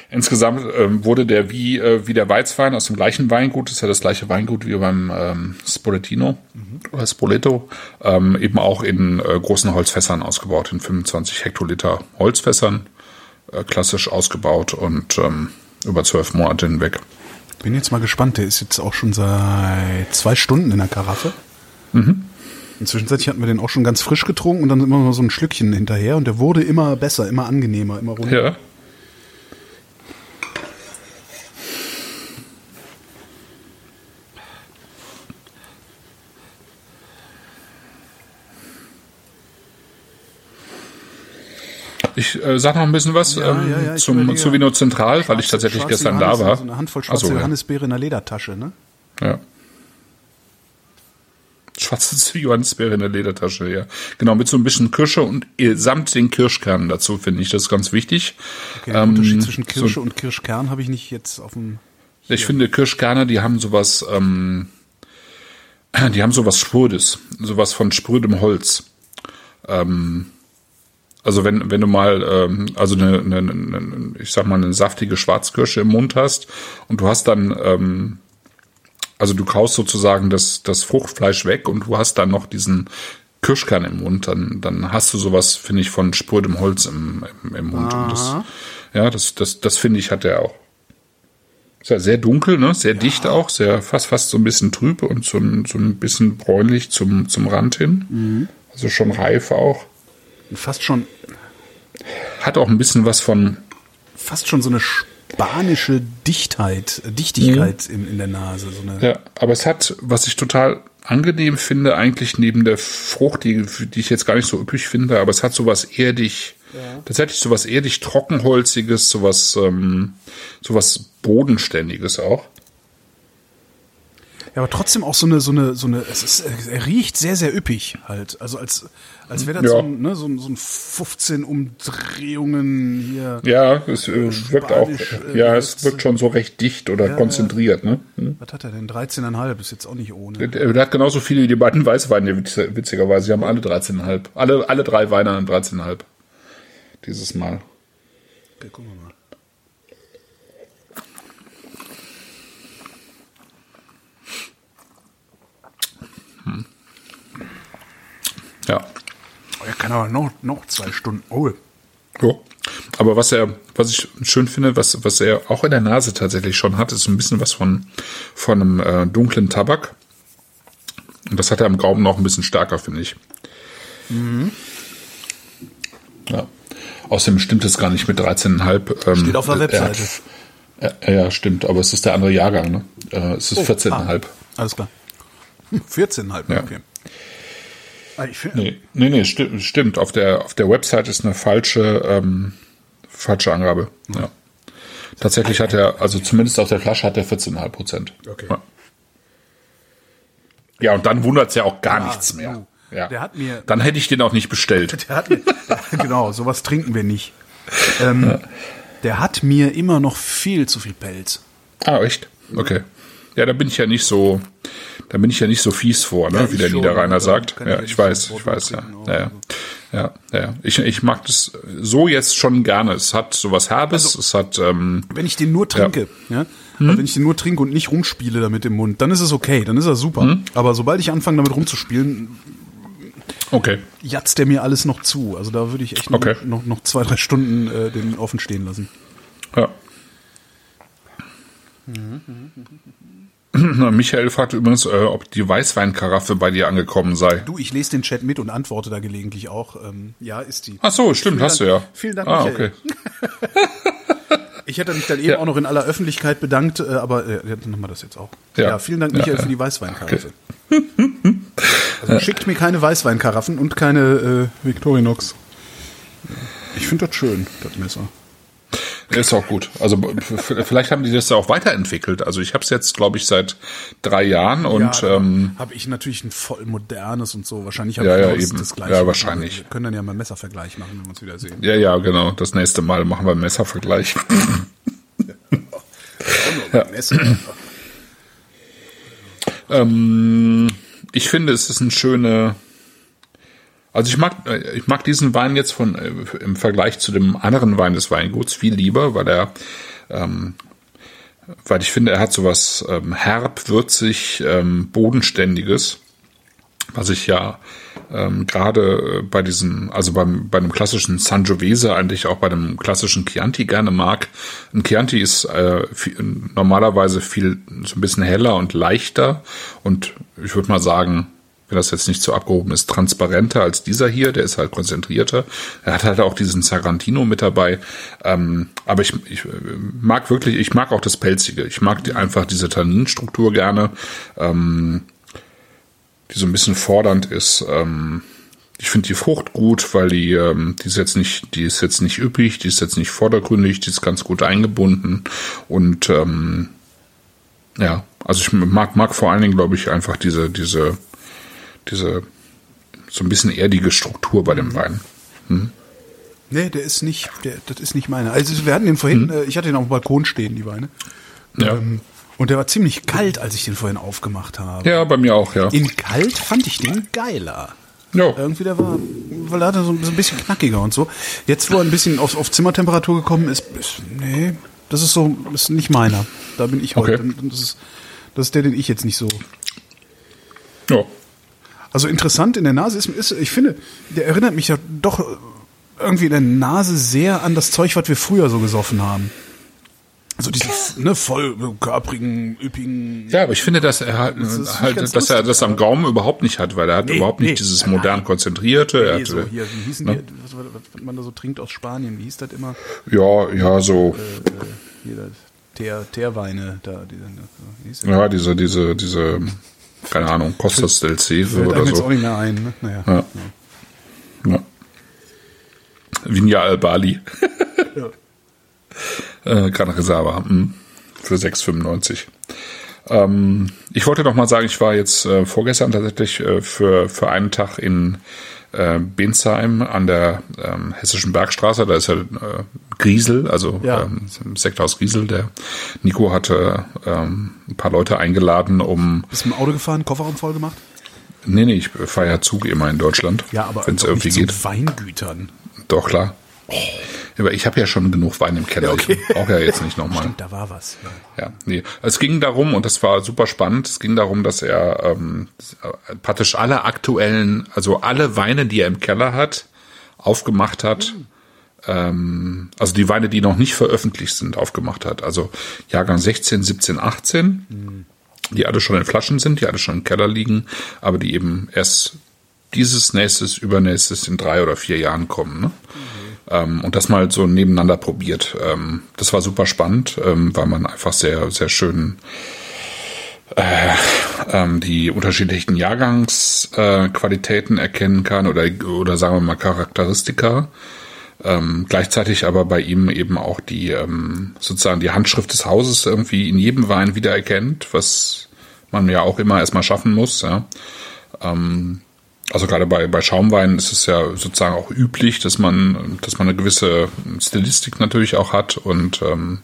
Insgesamt ähm, wurde der wie, äh, wie der Weizwein aus dem gleichen Weingut, das ist ja das gleiche Weingut wie beim ähm, Spoletino mhm. oder Spoleto, ähm, eben auch in äh, großen Holzfässern ausgebaut, in 25 Hektoliter Holzfässern, äh, klassisch ausgebaut und ähm, über zwölf Monate hinweg. Bin jetzt mal gespannt, der ist jetzt auch schon seit zwei Stunden in der Karaffe. Mhm. Inzwischen hatten wir den auch schon ganz frisch getrunken und dann immer noch so ein Schlückchen hinterher und der wurde immer besser, immer angenehmer, immer runder. Ja. Ich äh, sag noch ein bisschen was ja, ähm, ja, ja, zum, zu Vino Zentral, weil ich tatsächlich gestern Johannes, da war. So eine Handvoll schwarze also, Johannisbeere in der Ledertasche, ne? Ja schwarze Johannisbeere in der Ledertasche, ja. Genau, mit so ein bisschen Kirsche und äh, samt den Kirschkernen dazu, finde ich das ganz wichtig. Okay, ähm, Unterschied zwischen Kirsche so, und Kirschkern habe ich nicht jetzt auf dem. Hier. Ich finde Kirschkerne, die haben sowas, ähm, die haben sowas Sprödes, sowas von sprödem Holz. Ähm, also wenn, wenn du mal, ähm, also eine, eine, eine, ich sag mal, eine saftige Schwarzkirsche im Mund hast und du hast dann ähm, also du kaust sozusagen das, das Fruchtfleisch weg und du hast dann noch diesen Kirschkern im Mund, dann, dann hast du sowas, finde ich, von spurdem Holz im, im, im Mund. Und das, ja, das, das, das finde ich, hat er auch. Ist ja sehr dunkel, ne? Sehr ja. dicht auch, sehr fast fast so ein bisschen trüb und so ein, so ein bisschen bräunlich zum, zum Rand hin. Mhm. Also schon reif auch. Fast schon. Hat auch ein bisschen was von. Fast schon so eine spanische Dichtheit, Dichtigkeit mhm. in, in der Nase. So eine ja, aber es hat, was ich total angenehm finde, eigentlich neben der Frucht, die, die ich jetzt gar nicht so üppig finde, aber es hat sowas erdig, ja. tatsächlich sowas erdig trockenholziges, sowas, ähm, sowas bodenständiges auch. Ja, aber trotzdem auch so eine, so eine, so eine, es ist, er riecht sehr, sehr üppig halt. Also als, als wäre das Ja. so, ein, ne, so, ein, so ein 15 Umdrehungen hier. Ja, es äh, wirkt auch, äh, ja, es wirkt schon so recht dicht oder Ja, konzentriert, ne? Hm. Was hat er denn? 13,5 ist jetzt auch nicht ohne. Der, der hat genauso viele wie die beiden Weißweine, witz- witzigerweise. Sie haben alle 13,5. Alle, alle drei Weine haben 13,5. Dieses Mal. Okay, gucken wir mal. Ja. Oh, er kann aber noch, noch zwei Stunden. Oh, Ja. Aber was er, was ich schön finde, was, was er auch in der Nase tatsächlich schon hat, ist so ein bisschen was von, von einem äh, dunklen Tabak. Und das hat er im Gaumen noch ein bisschen stärker, finde ich. Ja. Außerdem stimmt es gar nicht mit 13,5. Ähm, steht auf der er hat- Webseite. Ja, stimmt, aber es ist der andere Jahrgang, ne? Äh, es ist 14,5. Alles klar. Hm, 14,5, Ja. okay. Ah, Ich finde, Nee, nee, nee stimmt, stimmt. Auf der, auf der Website ist eine falsche, ähm, falsche Angabe. Ja. Tatsächlich hat er, also zumindest auf der Flasche hat er 14,5 Prozent. Okay. Ja. ja, und dann wundert's ja auch gar Ja, nichts mehr. du, Ja. der hat mir- dann hätte ich den auch nicht bestellt. der hat mir, genau, sowas trinken wir nicht. Ähm, Der hat mir immer noch viel zu viel Pelz. Ah, echt? Okay. Ja, da bin ich ja nicht so, da bin ich ja nicht so fies vor, ne, Ja, wie der schon, Niederrheiner sagt. Ja, ja ich weiß, ich weiß, ja. Ja, ja. Ja, ja. Ich, ich mag das so jetzt schon gerne. Es hat sowas Herbes, Also es hat, ähm, Wenn ich den nur trinke, ja, Hm? also wenn ich den nur trinke und nicht rumspiele damit im Mund, dann ist es okay, dann ist er super. Hm? Aber sobald ich anfange damit rumzuspielen, okay. jatzt der mir alles noch zu. Also da würde ich echt noch, Okay. noch, noch zwei, drei Stunden äh, den offen stehen lassen. Ja. Na, Michael fragte übrigens, äh, ob die Weißweinkaraffe bei dir angekommen sei. Du, ich lese den Chat mit und antworte da gelegentlich auch. Ähm, ja, ist die. Ach so, stimmt, Vielen hast Dank- du ja. vielen Dank, Ah, Michael. okay. Ich hätte mich dann eben Ja. auch noch in aller Öffentlichkeit bedankt, äh, aber äh, dann haben wir das jetzt auch. Ja. Ja, vielen Dank, Michael, ja. für die Weißweinkaraffe. Also schickt mir keine Weißweinkaraffen und keine äh, Victorinox. Ich finde das schön, das Messer. Ist auch gut. Also vielleicht haben die das ja auch weiterentwickelt. Also ich habe es jetzt, glaube ich, seit drei Jahren und ja, ähm, habe ich natürlich ein voll modernes und so. Wahrscheinlich habe Ja, ich ja, das, eben. das gleiche. Ja, wahrscheinlich. Wir können dann ja mal Messervergleich machen, wenn wir uns wieder sehen. ja, ja, genau. Das nächste Mal machen wir einen Messervergleich. Ja. Messer. ähm, ich finde, es ist eine schöne. Also ich mag, ich mag diesen Wein jetzt von äh, im Vergleich zu dem anderen Wein des Weinguts viel lieber, weil er, ähm, weil ich finde, er hat sowas ähm, herb, würzig, ähm, bodenständiges, was ich ja ähm, gerade äh, bei diesem, also beim bei einem klassischen Sangiovese eigentlich auch bei dem klassischen Chianti gerne mag. Ein Chianti ist äh, viel, normalerweise viel so ein bisschen heller und leichter und ich würde mal sagen, wenn das jetzt nicht so abgehoben ist, transparenter als dieser hier, der ist halt konzentrierter. Er hat halt auch diesen Sarantino mit dabei. Ähm, aber ich, ich äh, mag wirklich, ich mag auch das Pelzige. Ich mag die, einfach diese Tanninstruktur gerne, ähm, die so ein bisschen fordernd ist. Ähm, ich finde die Frucht gut, weil die, ähm, die ist jetzt nicht, die ist jetzt nicht üppig, die ist jetzt nicht vordergründig, die ist ganz gut eingebunden und ähm, ja, also ich mag, mag vor allen Dingen, glaube ich, einfach diese, diese, diese so ein bisschen erdige Struktur bei dem Wein. Nee, der ist nicht, der, das ist nicht meiner. Also wir hatten den vorhin, äh, ich hatte den auf dem Balkon stehen, die Weine. Ja. Ähm, und der war ziemlich kalt, als ich den vorhin aufgemacht habe. ja, bei mir auch, ja. In kalt fand ich den geiler. Ja, Irgendwie der war, weil er hatte so, so ein bisschen knackiger und so. Jetzt, wo er ein bisschen auf, auf Zimmertemperatur gekommen ist, ist, nee, das ist so, ist nicht meiner. Da bin ich heute. Okay. Das ist, das ist der, den ich jetzt nicht so. ja. Also interessant in der Nase ist, ist, ich finde, der erinnert mich ja doch irgendwie in der Nase sehr an das Zeug, was wir früher so gesoffen haben. Also diesen ne, voll körprigen, üppigen. Ja, aber ich finde, dass er halt, Das halt dass er lustig, das am Gaumen überhaupt nicht hat, weil er hat Nee, überhaupt nicht nee. dieses modern nein. konzentrierte. Er Nee, so hatte, hier, wie hießen ne? die, was, was, was man da so trinkt aus Spanien, wie hieß das immer? Ja, ja, so, Hier, das Teer, Teerweine, da, diese, wie hieß das? ja, diese, diese, diese, keine Ahnung, Costas del Ceve Fällt oder einem jetzt auch so. nicht mehr ein, ne? Naja. Ja. Ja. Vinja al Bali. Ja. Äh, Gran Reserva. hm. Für 6,95. Ähm, ich wollte noch mal sagen, ich war jetzt äh, vorgestern tatsächlich äh, für, für einen Tag in äh, Bensheim an der ähm, Hessischen Bergstraße. Da ist ja äh, Griesel, also Ja. ähm, im Sekthaus Griesel. Der Nico hatte ähm, ein paar Leute eingeladen, um. Bist du mit dem Auto gefahren, Kofferraum voll gemacht? Nee, nee, ich fahre ja Zug immer in Deutschland. Ja, aber wenn es irgendwie geht. Weingütern. Doch, klar. Aber ich habe ja schon genug Wein im Keller. Ja, okay. Ich brauche ja jetzt nicht nochmal. Stimmt, da war was. Ja. Ja, nee. Es ging darum, und das war super spannend, es ging darum, dass er ähm, praktisch alle aktuellen, also alle Weine, die er im Keller hat, aufgemacht hat. Ähm, also die Weine, die noch nicht veröffentlicht sind, aufgemacht hat. Also Jahrgang 16, 17, 18, die alle schon in Flaschen sind, die alle schon im Keller liegen, aber die eben erst dieses, nächstes, übernächstes in drei oder vier Jahren kommen. Ne? Ähm, und das mal so nebeneinander probiert. Ähm, das war super spannend, ähm, weil man einfach sehr, sehr schön äh, ähm, die unterschiedlichen Jahrgangsqualitäten äh, erkennen kann oder, oder sagen wir mal Charakteristika. Ähm, gleichzeitig aber bei ihm eben auch die ähm, sozusagen die Handschrift des Hauses irgendwie in jedem Wein wiedererkennt, was man ja auch immer erstmal schaffen muss. Ja. Ähm, also gerade bei, bei Schaumweinen ist es ja sozusagen auch üblich, dass man, dass man eine gewisse Stilistik natürlich auch hat. Und ähm,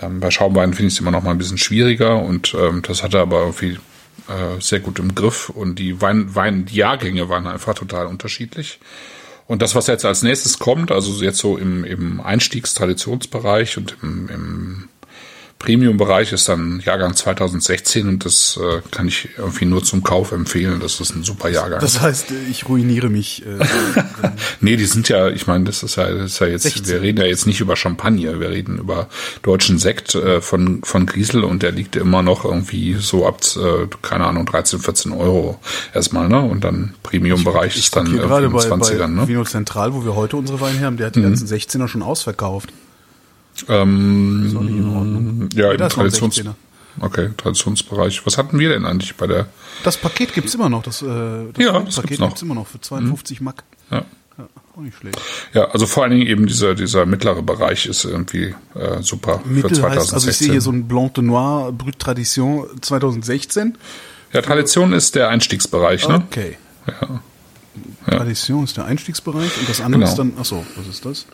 ähm, bei Schaumweinen finde ich es immer noch mal ein bisschen schwieriger. Und ähm, das hat er aber irgendwie äh, sehr gut im Griff. Und die Wein, Wein, die Jahrgänge waren einfach total unterschiedlich. Und das, was jetzt als nächstes kommt, also jetzt so im, im Einstiegstraditionsbereich und im, im Premium-Bereich ist dann Jahrgang 2016 und das äh, kann ich irgendwie nur zum Kauf empfehlen. Das ist ein super Jahrgang. Das heißt, ich ruiniere mich. Äh, nee, die sind ja, ich meine, das ist ja, das ist ja jetzt, 16. wir reden ja jetzt nicht über Champagner, wir reden über deutschen Sekt äh, von, von Griesel und der liegt immer noch irgendwie so ab, äh, keine Ahnung, 13, 14 Euro erstmal, ne? Und dann Premium-Bereich ist dann irgendwie gerade in bei, 20ern, bei ne? Vino Zentral, wo wir heute unsere Weine haben, der hat die ganzen 16er schon ausverkauft. Ähm, ja, im Traditions 16er. okay, Traditionsbereich. Was hatten wir denn eigentlich bei der? Das Paket gibt's immer noch. Das, äh, das Ja, das Paket gibt's gibt's immer noch für 52 Mark. Ja. Ja, auch nicht schlecht. Ja, also vor allen Dingen eben dieser, dieser mittlere Bereich ist irgendwie äh, super für Mittel 2016. heißt, also ich sehe hier so ein Blanc de Noir Brut Tradition 2016. ja, Tradition ist der Einstiegsbereich, ne? Okay. Ja. Tradition ist der Einstiegsbereich und das andere Genau. ist dann, ach so, was ist das?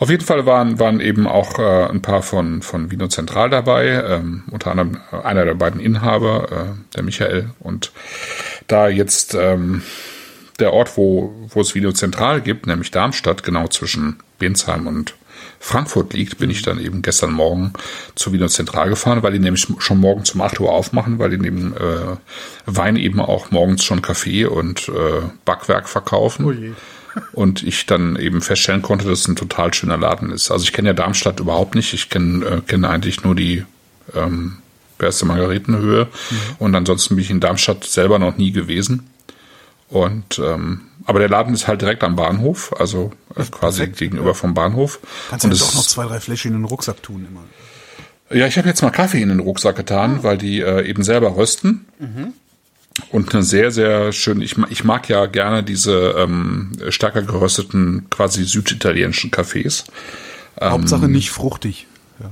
Auf jeden Fall waren, waren eben auch äh, ein paar von, von Vino Zentral dabei, ähm, unter anderem äh, einer der beiden Inhaber, äh, der Michael. Und da jetzt ähm, der Ort, wo, wo es Vino Zentral gibt, nämlich Darmstadt, genau zwischen Bensheim und Frankfurt liegt, bin ich dann eben gestern Morgen zu Vino Zentral gefahren, weil die nämlich schon morgen zum 8 Uhr aufmachen, weil die neben äh, Wein eben auch morgens schon Kaffee und äh, Backwerk verkaufen. Und ich dann eben feststellen konnte, dass es ein total schöner Laden ist. Also ich kenne ja Darmstadt überhaupt nicht. Ich kenne äh, kenne eigentlich nur die ähm, erste Margaretenhöhe. Und ansonsten bin ich in Darmstadt selber noch nie gewesen. Und ähm, aber der Laden ist halt direkt am Bahnhof, also äh, quasi perfekt, gegenüber vom Bahnhof. Kannst du ja es doch noch zwei, drei Fläschchen in den Rucksack tun immer. ja, ich habe jetzt mal Kaffee in den Rucksack getan, weil die äh, eben selber rösten. Und eine sehr, sehr schön, ich, ich mag ja gerne diese ähm, stärker gerösteten, quasi süditalienischen Kaffees. Ähm, Hauptsache nicht fruchtig. Ja.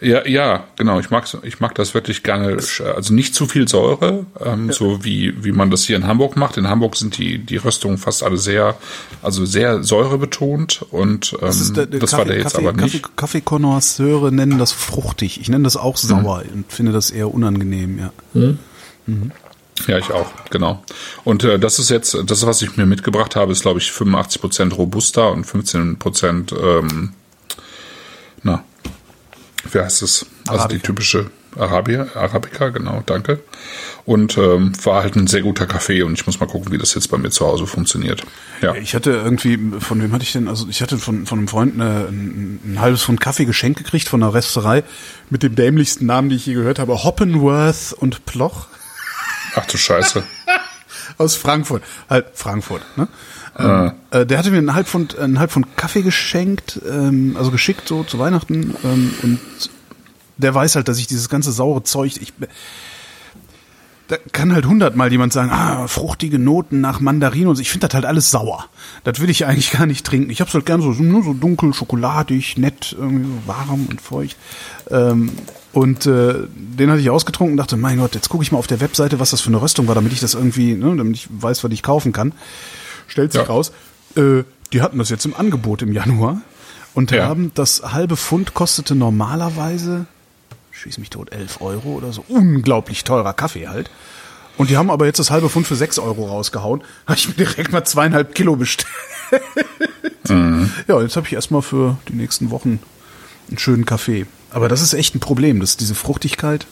Ja, ja, genau. Ich mag, ich mag das wirklich gerne. Also nicht zu viel Säure, ähm, so wie, wie man das hier in Hamburg macht. In Hamburg sind die, die Röstungen fast alle sehr, also sehr säurebetont und ähm, Das, ist der, der das war der jetzt Kaffee, aber nicht. Kaffee, Kaffeekonnoisseure nennen das fruchtig. Ich nenne das auch sauer und finde das eher unangenehm, ja. Ja, ich auch, genau. Und äh, das ist jetzt, das, was ich mir mitgebracht habe, ist, glaube ich, 85% Robusta und 15%, ähm, na, wie heißt es? Also die Arabica. typische Arabier, Arabica, genau, danke. Und ähm, war halt ein sehr guter Kaffee und ich muss mal gucken, wie das jetzt bei mir zu Hause funktioniert. Ja. Ich hatte irgendwie, von wem hatte ich denn, also ich hatte von, von einem Freund eine, ein, ein halbes Pfund Kaffee geschenkt gekriegt von einer Rösterei mit dem dämlichsten Namen, die ich je gehört habe, Hoppenworth und Ploch Ach du Scheiße. aus Frankfurt. Halt Frankfurt, ne? Ähm, äh, der hatte mir einen halb Pfund, einen halb Pfund Kaffee geschenkt, ähm, also geschickt so zu Weihnachten ähm, und der weiß halt, dass ich dieses ganze saure Zeug, ich, da kann halt hundertmal jemand sagen, ah, fruchtige Noten nach Mandarin und so. Ich finde das halt alles sauer. Das will ich eigentlich gar nicht trinken. Ich hab's halt gern so, nur so dunkel, schokoladig, nett, irgendwie so warm und feucht. Ähm, und äh, den hatte ich ausgetrunken und dachte, mein Gott, jetzt gucke ich mal auf der Webseite, was das für eine Röstung war, damit ich das irgendwie, ne, damit ich weiß, was ich kaufen kann. Stellt sich Ja. raus, äh, die hatten das jetzt im Angebot im Januar und Ja. haben das halbe Pfund kostete normalerweise, schieß mich tot, 11 Euro oder so. Unglaublich teurer Kaffee halt. Und die haben aber jetzt das halbe Pfund für 6 Euro rausgehauen. Habe ich mir direkt mal zweieinhalb Kilo bestellt. Ja, jetzt habe ich erstmal für die nächsten Wochen einen schönen Kaffee. Aber das ist echt ein Problem, dass diese Fruchtigkeit.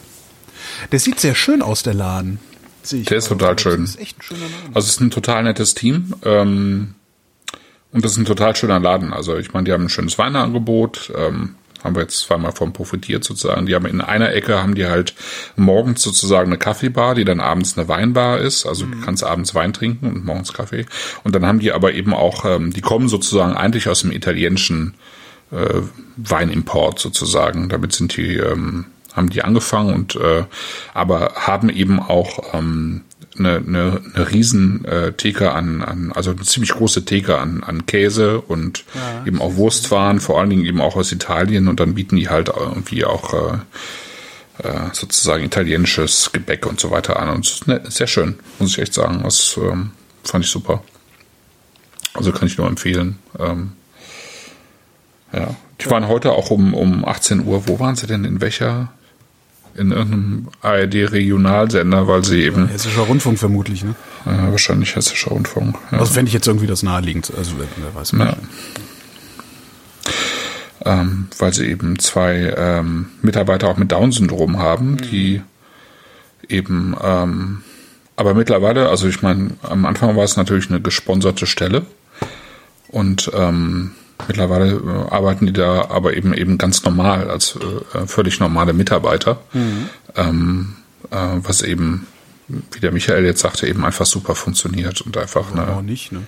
Der sieht sehr schön aus, der Laden. Sehe ich Der ist total schön. Das ist echt ein schöner Laden. Also es ist ein total nettes Team. Ähm, und das ist ein total schöner Laden. Also ich meine, die haben ein schönes Weinangebot. Ähm, haben wir jetzt zweimal von profitiert sozusagen. Die haben in einer Ecke haben die halt morgens sozusagen eine Kaffeebar, die dann abends eine Weinbar ist. Also du kannst abends Wein trinken und morgens Kaffee. Und dann haben die aber eben auch, ähm, die kommen sozusagen eigentlich aus dem italienischen äh, Weinimport sozusagen. Damit sind die, ähm, haben die angefangen und äh, aber haben eben auch ähm, eine, eine, eine riesen äh, Theke an, an, also eine ziemlich große Theke an, an Käse und eben auch Wurstwaren, vor allen Dingen eben auch aus Italien und dann bieten die halt irgendwie auch äh, äh, sozusagen italienisches Gebäck und so weiter an und es ist ne, sehr schön, muss ich echt sagen. Das ähm, fand ich super. Also kann ich nur empfehlen. Ähm, ja. Die waren heute auch um, um 18 Uhr. Wo waren sie denn? In welcher? In irgendeinem ARD-Regionalsender, weil sie eben Hessischer Rundfunk vermutlich, ne? äh, wahrscheinlich hessischer Rundfunk. Ja. Also fände ich jetzt irgendwie das naheliegend. Also wer, weiß. Ja. Ähm, weil sie eben zwei ähm, Mitarbeiter auch mit Down-Syndrom haben, die eben, ähm, aber mittlerweile, also ich meine, am Anfang war es natürlich eine gesponserte Stelle und ähm, mittlerweile äh, arbeiten die da aber eben eben ganz normal als äh, völlig normale Mitarbeiter, ähm, äh, was eben, wie der Michael jetzt sagte, eben einfach super funktioniert und einfach eine, Auch nicht, ne?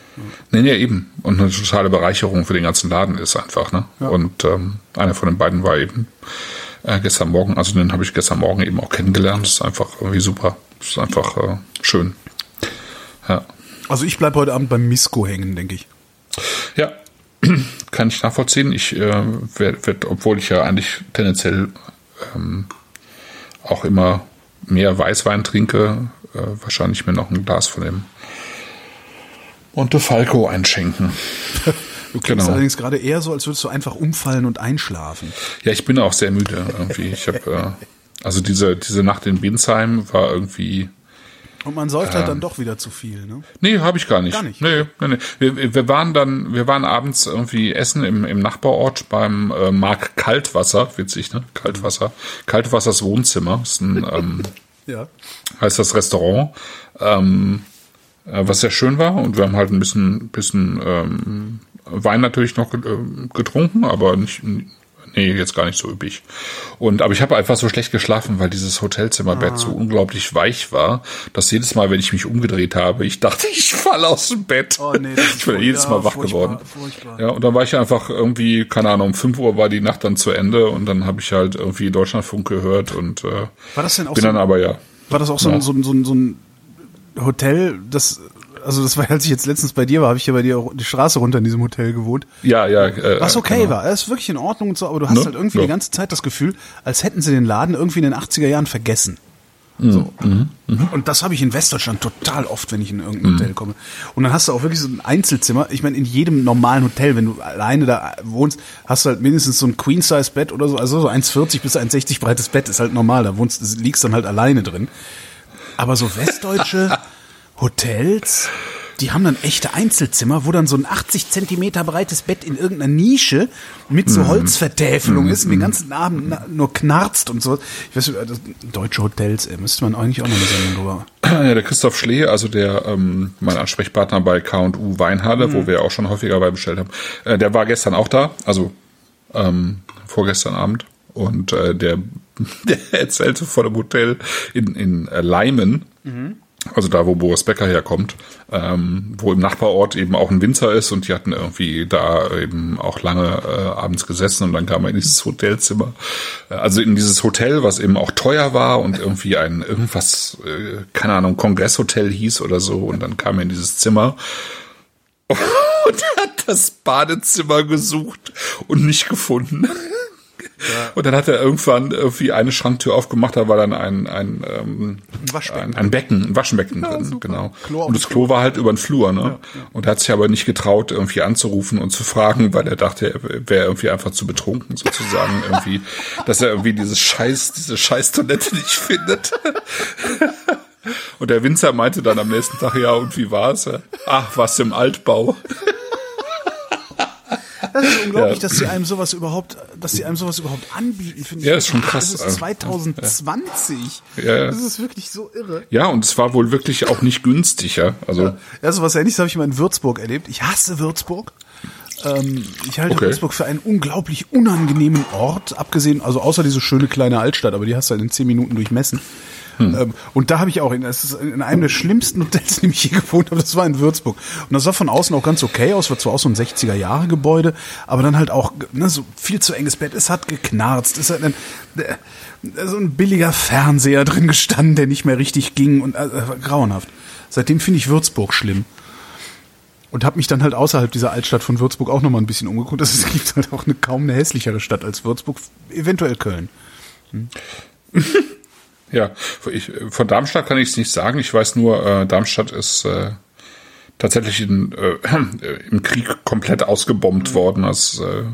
Nee, nee, eben. Und eine totale Bereicherung für den ganzen Laden ist einfach, ne? Und ähm, einer von den beiden war eben äh, gestern Morgen, also den habe ich gestern Morgen eben auch kennengelernt. Das ist einfach irgendwie super. Das ist einfach äh, schön. Ja. Also ich bleib heute Abend beim Misko hängen, denke ich. Ja, kann ich nachvollziehen. Ich äh, werd, werd, obwohl ich ja eigentlich tendenziell ähm, auch immer mehr Weißwein trinke, äh, wahrscheinlich mir noch ein Glas von dem Monte Falco einschenken. Du klingst Genau. allerdings gerade eher so, als würdest du einfach umfallen und einschlafen. Ja, ich bin auch sehr müde irgendwie. Ich habe äh, also diese diese Nacht in Binsheim war irgendwie Und man säuft halt dann doch wieder zu viel, ne? Nee, habe ich gar nicht. Gar nicht? Nee, nee, nee. Wir, wir waren dann, wir waren abends irgendwie essen im, im Nachbarort beim äh, Mark Kaltwasser, witzig, ne? Kaltwasser. Kaltwassers Wohnzimmer. Ist ein, ähm, Ja. heißt das Restaurant, ähm, äh, was sehr schön war. Und wir haben halt ein bisschen, bisschen ähm, Wein natürlich noch äh, getrunken, aber nicht, nee, jetzt gar nicht so üppig. Und aber ich habe einfach so schlecht geschlafen, weil dieses Hotelzimmerbett so unglaublich weich war, dass jedes Mal, wenn ich mich umgedreht habe, ich dachte, ich falle aus dem Bett. Oh, nee, ich bin jedes Mal wach furchtbar, geworden. furchtbar. Ja, und dann war ich einfach irgendwie, keine Ahnung, um 5 Uhr war die Nacht dann zu Ende und dann habe ich halt irgendwie Deutschlandfunk gehört und äh, War das denn auch bin so, dann aber ja. war das auch so, Ja. ein, so, ein, so, ein, so ein Hotel, das, also das war, als ich jetzt letztens bei dir war, habe ich ja bei dir auch die Straße runter in diesem Hotel gewohnt. Ja, ja. Äh, Was okay genau. war, es ist wirklich in Ordnung und so, aber du hast Ne? halt irgendwie Ja. die ganze Zeit das Gefühl, als hätten sie den Laden irgendwie in den 80er Jahren vergessen. Mhm. So. Und das habe ich in Westdeutschland total oft, wenn ich in irgendein Mhm. Hotel komme. Und dann hast du auch wirklich so ein Einzelzimmer. Ich meine, in jedem normalen Hotel, wenn du alleine da wohnst, hast du halt mindestens so ein Queen-Size-Bett oder so. Also so 1,40 bis 1,60 breites Bett ist halt normal. Da wohnst, liegst dann halt alleine drin. Aber so westdeutsche Hotels, die haben dann echte Einzelzimmer, wo dann so ein 80 Zentimeter breites Bett in irgendeiner Nische mit so Holzvertäfelung ist und den ganzen Abend nur knarzt und so. Ich weiß nicht, das, deutsche Hotels, ey, müsste man eigentlich auch noch eine Sendung drüber. Ja, der Christoph Schlee, also der ähm, mein Ansprechpartner bei K&U Weinhalle, Mhm. wo wir auch schon häufiger bei bestellt haben, äh, der war gestern auch da, also ähm, vorgestern Abend und äh, der, der erzählte von einem Hotel in, in äh, Leimen, Mhm. Also da, wo Boris Becker herkommt, ähm, wo im Nachbarort eben auch ein Winzer ist und die hatten irgendwie da eben auch lange äh, abends gesessen und dann kam er in dieses Hotelzimmer, äh, also in dieses Hotel, was eben auch teuer war und irgendwie ein irgendwas, äh, keine Ahnung, Kongresshotel hieß oder so und dann kam er in dieses Zimmer und hat das Badezimmer gesucht und nicht gefunden. Und dann hat er irgendwann irgendwie eine Schranktür aufgemacht, da war dann ein, ein, ähm, Waschbecken. ein, ein Becken, ein Waschbecken Ja, drin, super. genau. Klo und das Klo war halt über den Flur, ne? Und er hat sich aber nicht getraut, irgendwie anzurufen und zu fragen, weil er dachte, er wäre irgendwie einfach zu betrunken, sozusagen, irgendwie, dass er irgendwie dieses Scheiß, diese Scheiß-Toilette nicht findet. Und der Winzer meinte dann am nächsten Tag, ja, und wie war's? Ach, was im Altbau. Das ist unglaublich, Ja. dass sie einem sowas überhaupt, dass sie einem sowas überhaupt anbieten, finde ich. Ja, ist schon krass, Das ist also. 2020. Ja, ja. Das ist wirklich so irre. Ja, und es war wohl wirklich auch nicht günstig, ja. Also, Ja, so was ähnliches habe ich mal in Würzburg erlebt. Ich hasse Würzburg. Ähm, ich halte Okay. Würzburg für einen unglaublich unangenehmen Ort, abgesehen, also außer diese schöne kleine Altstadt, aber die hast du halt in zehn Minuten durchmessen. Hm. Ähm, und da habe ich auch, in, das ist in einem der schlimmsten Hotels, in dem ich je gewohnt habe, das war in Würzburg. Und das sah von außen auch ganz okay aus, war zwar auch so ein 60er-Jahre-Gebäude, aber dann halt auch ne, so viel zu enges Bett, es hat geknarzt, es hat ein, äh, so ein billiger Fernseher drin gestanden, der nicht mehr richtig ging und äh, war grauenhaft. Seitdem finde ich Würzburg schlimm. Und habe mich dann halt außerhalb dieser Altstadt von Würzburg auch nochmal ein bisschen umgeguckt. Also es gibt halt auch eine, kaum eine hässlichere Stadt als Würzburg, eventuell Köln. ja, ich, von Darmstadt kann ich es nicht sagen. Ich weiß nur, äh, Darmstadt ist äh, tatsächlich in, äh, im Krieg komplett ausgebombt worden. Als, äh,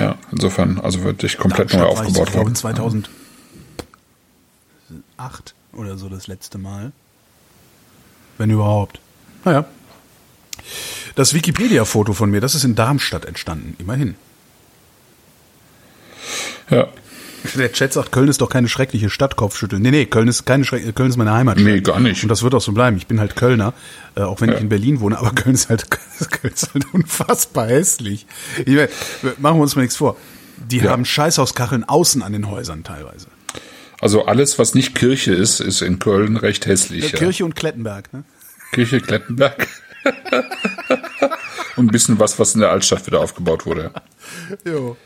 ja, insofern, also wirklich komplett neu Darmstadt ich, aufgebaut ich glaube, worden. in 2008 oder so das letzte Mal. Wenn überhaupt. Naja. Das Wikipedia-Foto von mir, das ist in Darmstadt entstanden. Immerhin. Ja. Der Chat sagt, Köln ist doch keine schreckliche Stadt, Kopfschütteln. Nee, nee, Köln ist keine schreckliche, Köln ist meine Heimatstadt. Nee, gar nicht. Und das wird auch so bleiben. Ich bin halt Kölner, äh, auch wenn Ja. ich in Berlin wohne, aber Köln ist halt, Köln ist halt unfassbar hässlich. Ich meine, machen wir uns mal nichts vor. Die Ja. haben Scheißhauskacheln außen an den Häusern teilweise. Also alles, was nicht Kirche ist, ist in Köln recht hässlich. Ja. Kirche und Klettenberg, ne? Kirche Klettenberg. Und ein bisschen was, was in der Altstadt wieder aufgebaut wurde. Jo.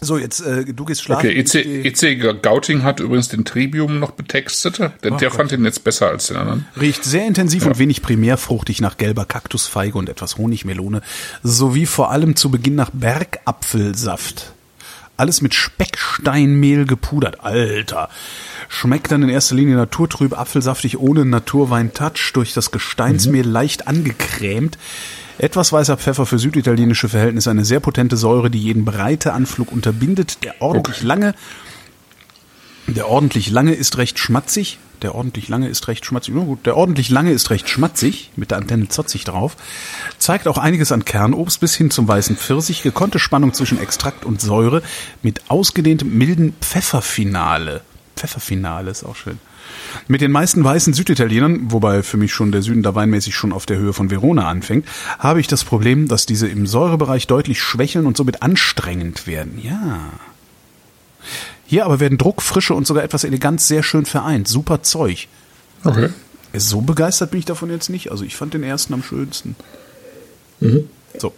So, jetzt, äh, du gehst schlafen. Okay, EC, EC Gauting hat übrigens den Tribium noch betextet. Der, der Gott. fand ihn jetzt besser als den anderen. Riecht sehr intensiv und wenig primärfruchtig nach gelber Kaktusfeige und etwas Honigmelone, sowie vor allem zu Beginn nach Bergapfelsaft. Alles mit Specksteinmehl gepudert. Alter. Schmeckt dann in erster Linie naturtrüb, apfelsaftig, ohne Naturwein-Touch, durch das Gesteinsmehl leicht angecremt. Etwas weißer Pfeffer für süditalienische Verhältnisse, eine sehr potente Säure, die jeden Breiteanflug unterbindet, der ordentlich Okay. lange der ordentlich lange ist recht schmatzig. Der ordentlich lange ist recht schmatzig. Na gut, der ordentlich lange ist recht schmatzig, mit der Antenne zotzig drauf. Zeigt auch einiges an Kernobst bis hin zum weißen Pfirsich. Gekonnte Spannung zwischen Extrakt und Säure mit ausgedehntem milden Pfefferfinale. Pfefferfinale ist auch schön. Mit den meisten weißen Süditalienern, wobei für mich schon der Süden da weinmäßig schon auf der Höhe von Verona anfängt, habe ich das Problem, dass diese im Säurebereich deutlich schwächeln und somit anstrengend werden. Ja. Hier aber werden Druck, Frische und sogar etwas Eleganz sehr schön vereint. Super Zeug. Okay. So begeistert bin ich davon jetzt nicht. Also ich fand den ersten am schönsten. So.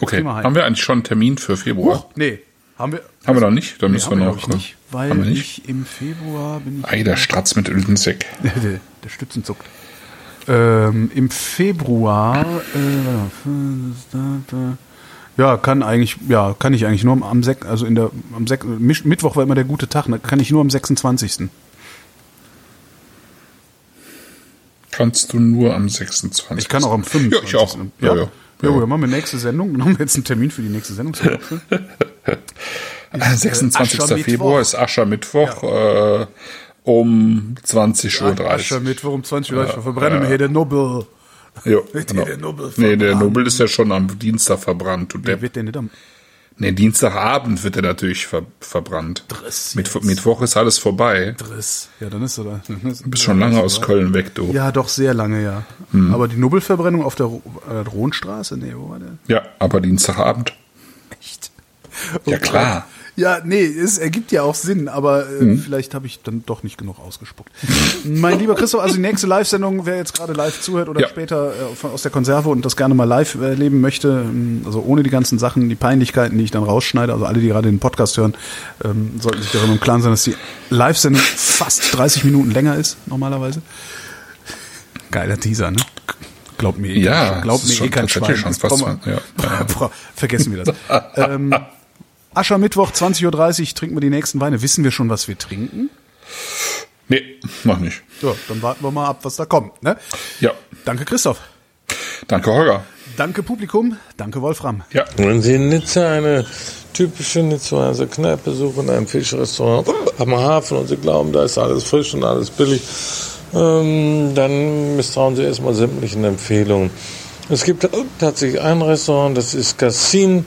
Okay. Haben wir eigentlich schon einen Termin für Februar? Nee, haben wir. Haben wir noch nicht? Dann Nee, müssen wir noch. nicht. Weil haben wir nicht? ich im Februar bin ich. Ei, der Stratz mit Öldenseck. der, Stützen zuckt. Ähm, Im Februar, äh, ja, kann eigentlich, ja, kann ich eigentlich nur am, am Sek, also in der, am Sek, Misch- Mittwoch war immer der gute Tag, ne, kann ich nur am 26. Kannst du nur am 26. Ich kann auch am 25. Ja, ich auch. Ja, Ja, ja. ja. ja. dann machen wir nächste Sendung. Dann haben wir jetzt einen Termin für die nächste Sendung. Ist ja auch schön. Äh, 26. Aschermittwoch. Februar ist Aschermittwoch äh, um 20.30 Uhr. Aschermittwoch um 20 Uhr. Ich verbrenne mir hier der Nobel. Ja, Wird genau. der Nobel nee, der? Nobel ist ja schon am Dienstag verbrannt. Du Der wird der nicht am. Nee, Dienstagabend wird er natürlich ver verbrannt. Driss Mit, jetzt. Mittwoch ist alles vorbei. Driss. Ja, dann ist er da. Du bist schon lange aus Köln weg, du. Ja, doch, sehr lange, ja. Hm. Aber die Nobelverbrennung auf der äh, Rohnstraße? Nee, wo war der? Ja, aber Dienstagabend. Echt? Ja, klar. Ja, nee, es ergibt ja auch Sinn, aber äh, mhm. vielleicht habe ich dann doch nicht genug ausgespuckt. mein lieber Christoph, also die nächste Live-Sendung, wer jetzt gerade live zuhört oder ja. später äh, von, aus der Konserve und das gerne mal live erleben möchte, ähm, also ohne die ganzen Sachen, die Peinlichkeiten, die ich dann rausschneide, also alle, die gerade den Podcast hören, ähm, sollten sich darüber im Klaren sein, dass die Live-Sendung fast 30 Minuten länger ist, normalerweise. Geiler Teaser, ne? Glaubt mir, eh ja, glaubt mir eh kein Schwein. Schon fast, ja, ja. Vergessen wir das. ähm, Aschermittwoch, 20.30 Uhr, trinken wir die nächsten Weine. Wissen wir schon, was wir trinken? Nee, noch nicht. So, dann warten wir mal ab, was da kommt. Ne? Ja. Danke, Christoph. Danke, Holger. Danke, Publikum. Danke, Wolfram. Ja. Wenn Sie in Nizza eine typische Nizzaer Kneipe suchen, ein Fischrestaurant am Hafen und Sie glauben, da ist alles frisch und alles billig, ähm, dann misstrauen Sie erstmal sämtlichen Empfehlungen. Es gibt tatsächlich ein Restaurant, das ist Cassin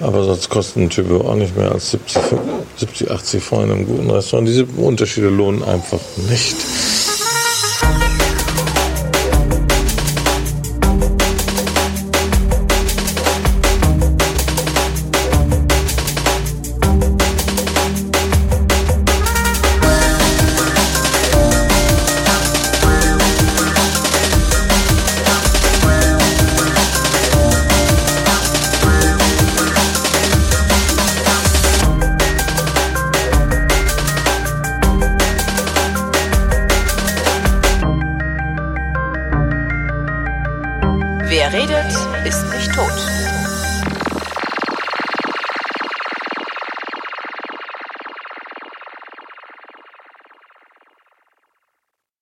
Aber sonst kosten ein Typ auch nicht mehr als 70, 70 80 Freunde im guten Restaurant. Diese Unterschiede lohnen einfach nicht.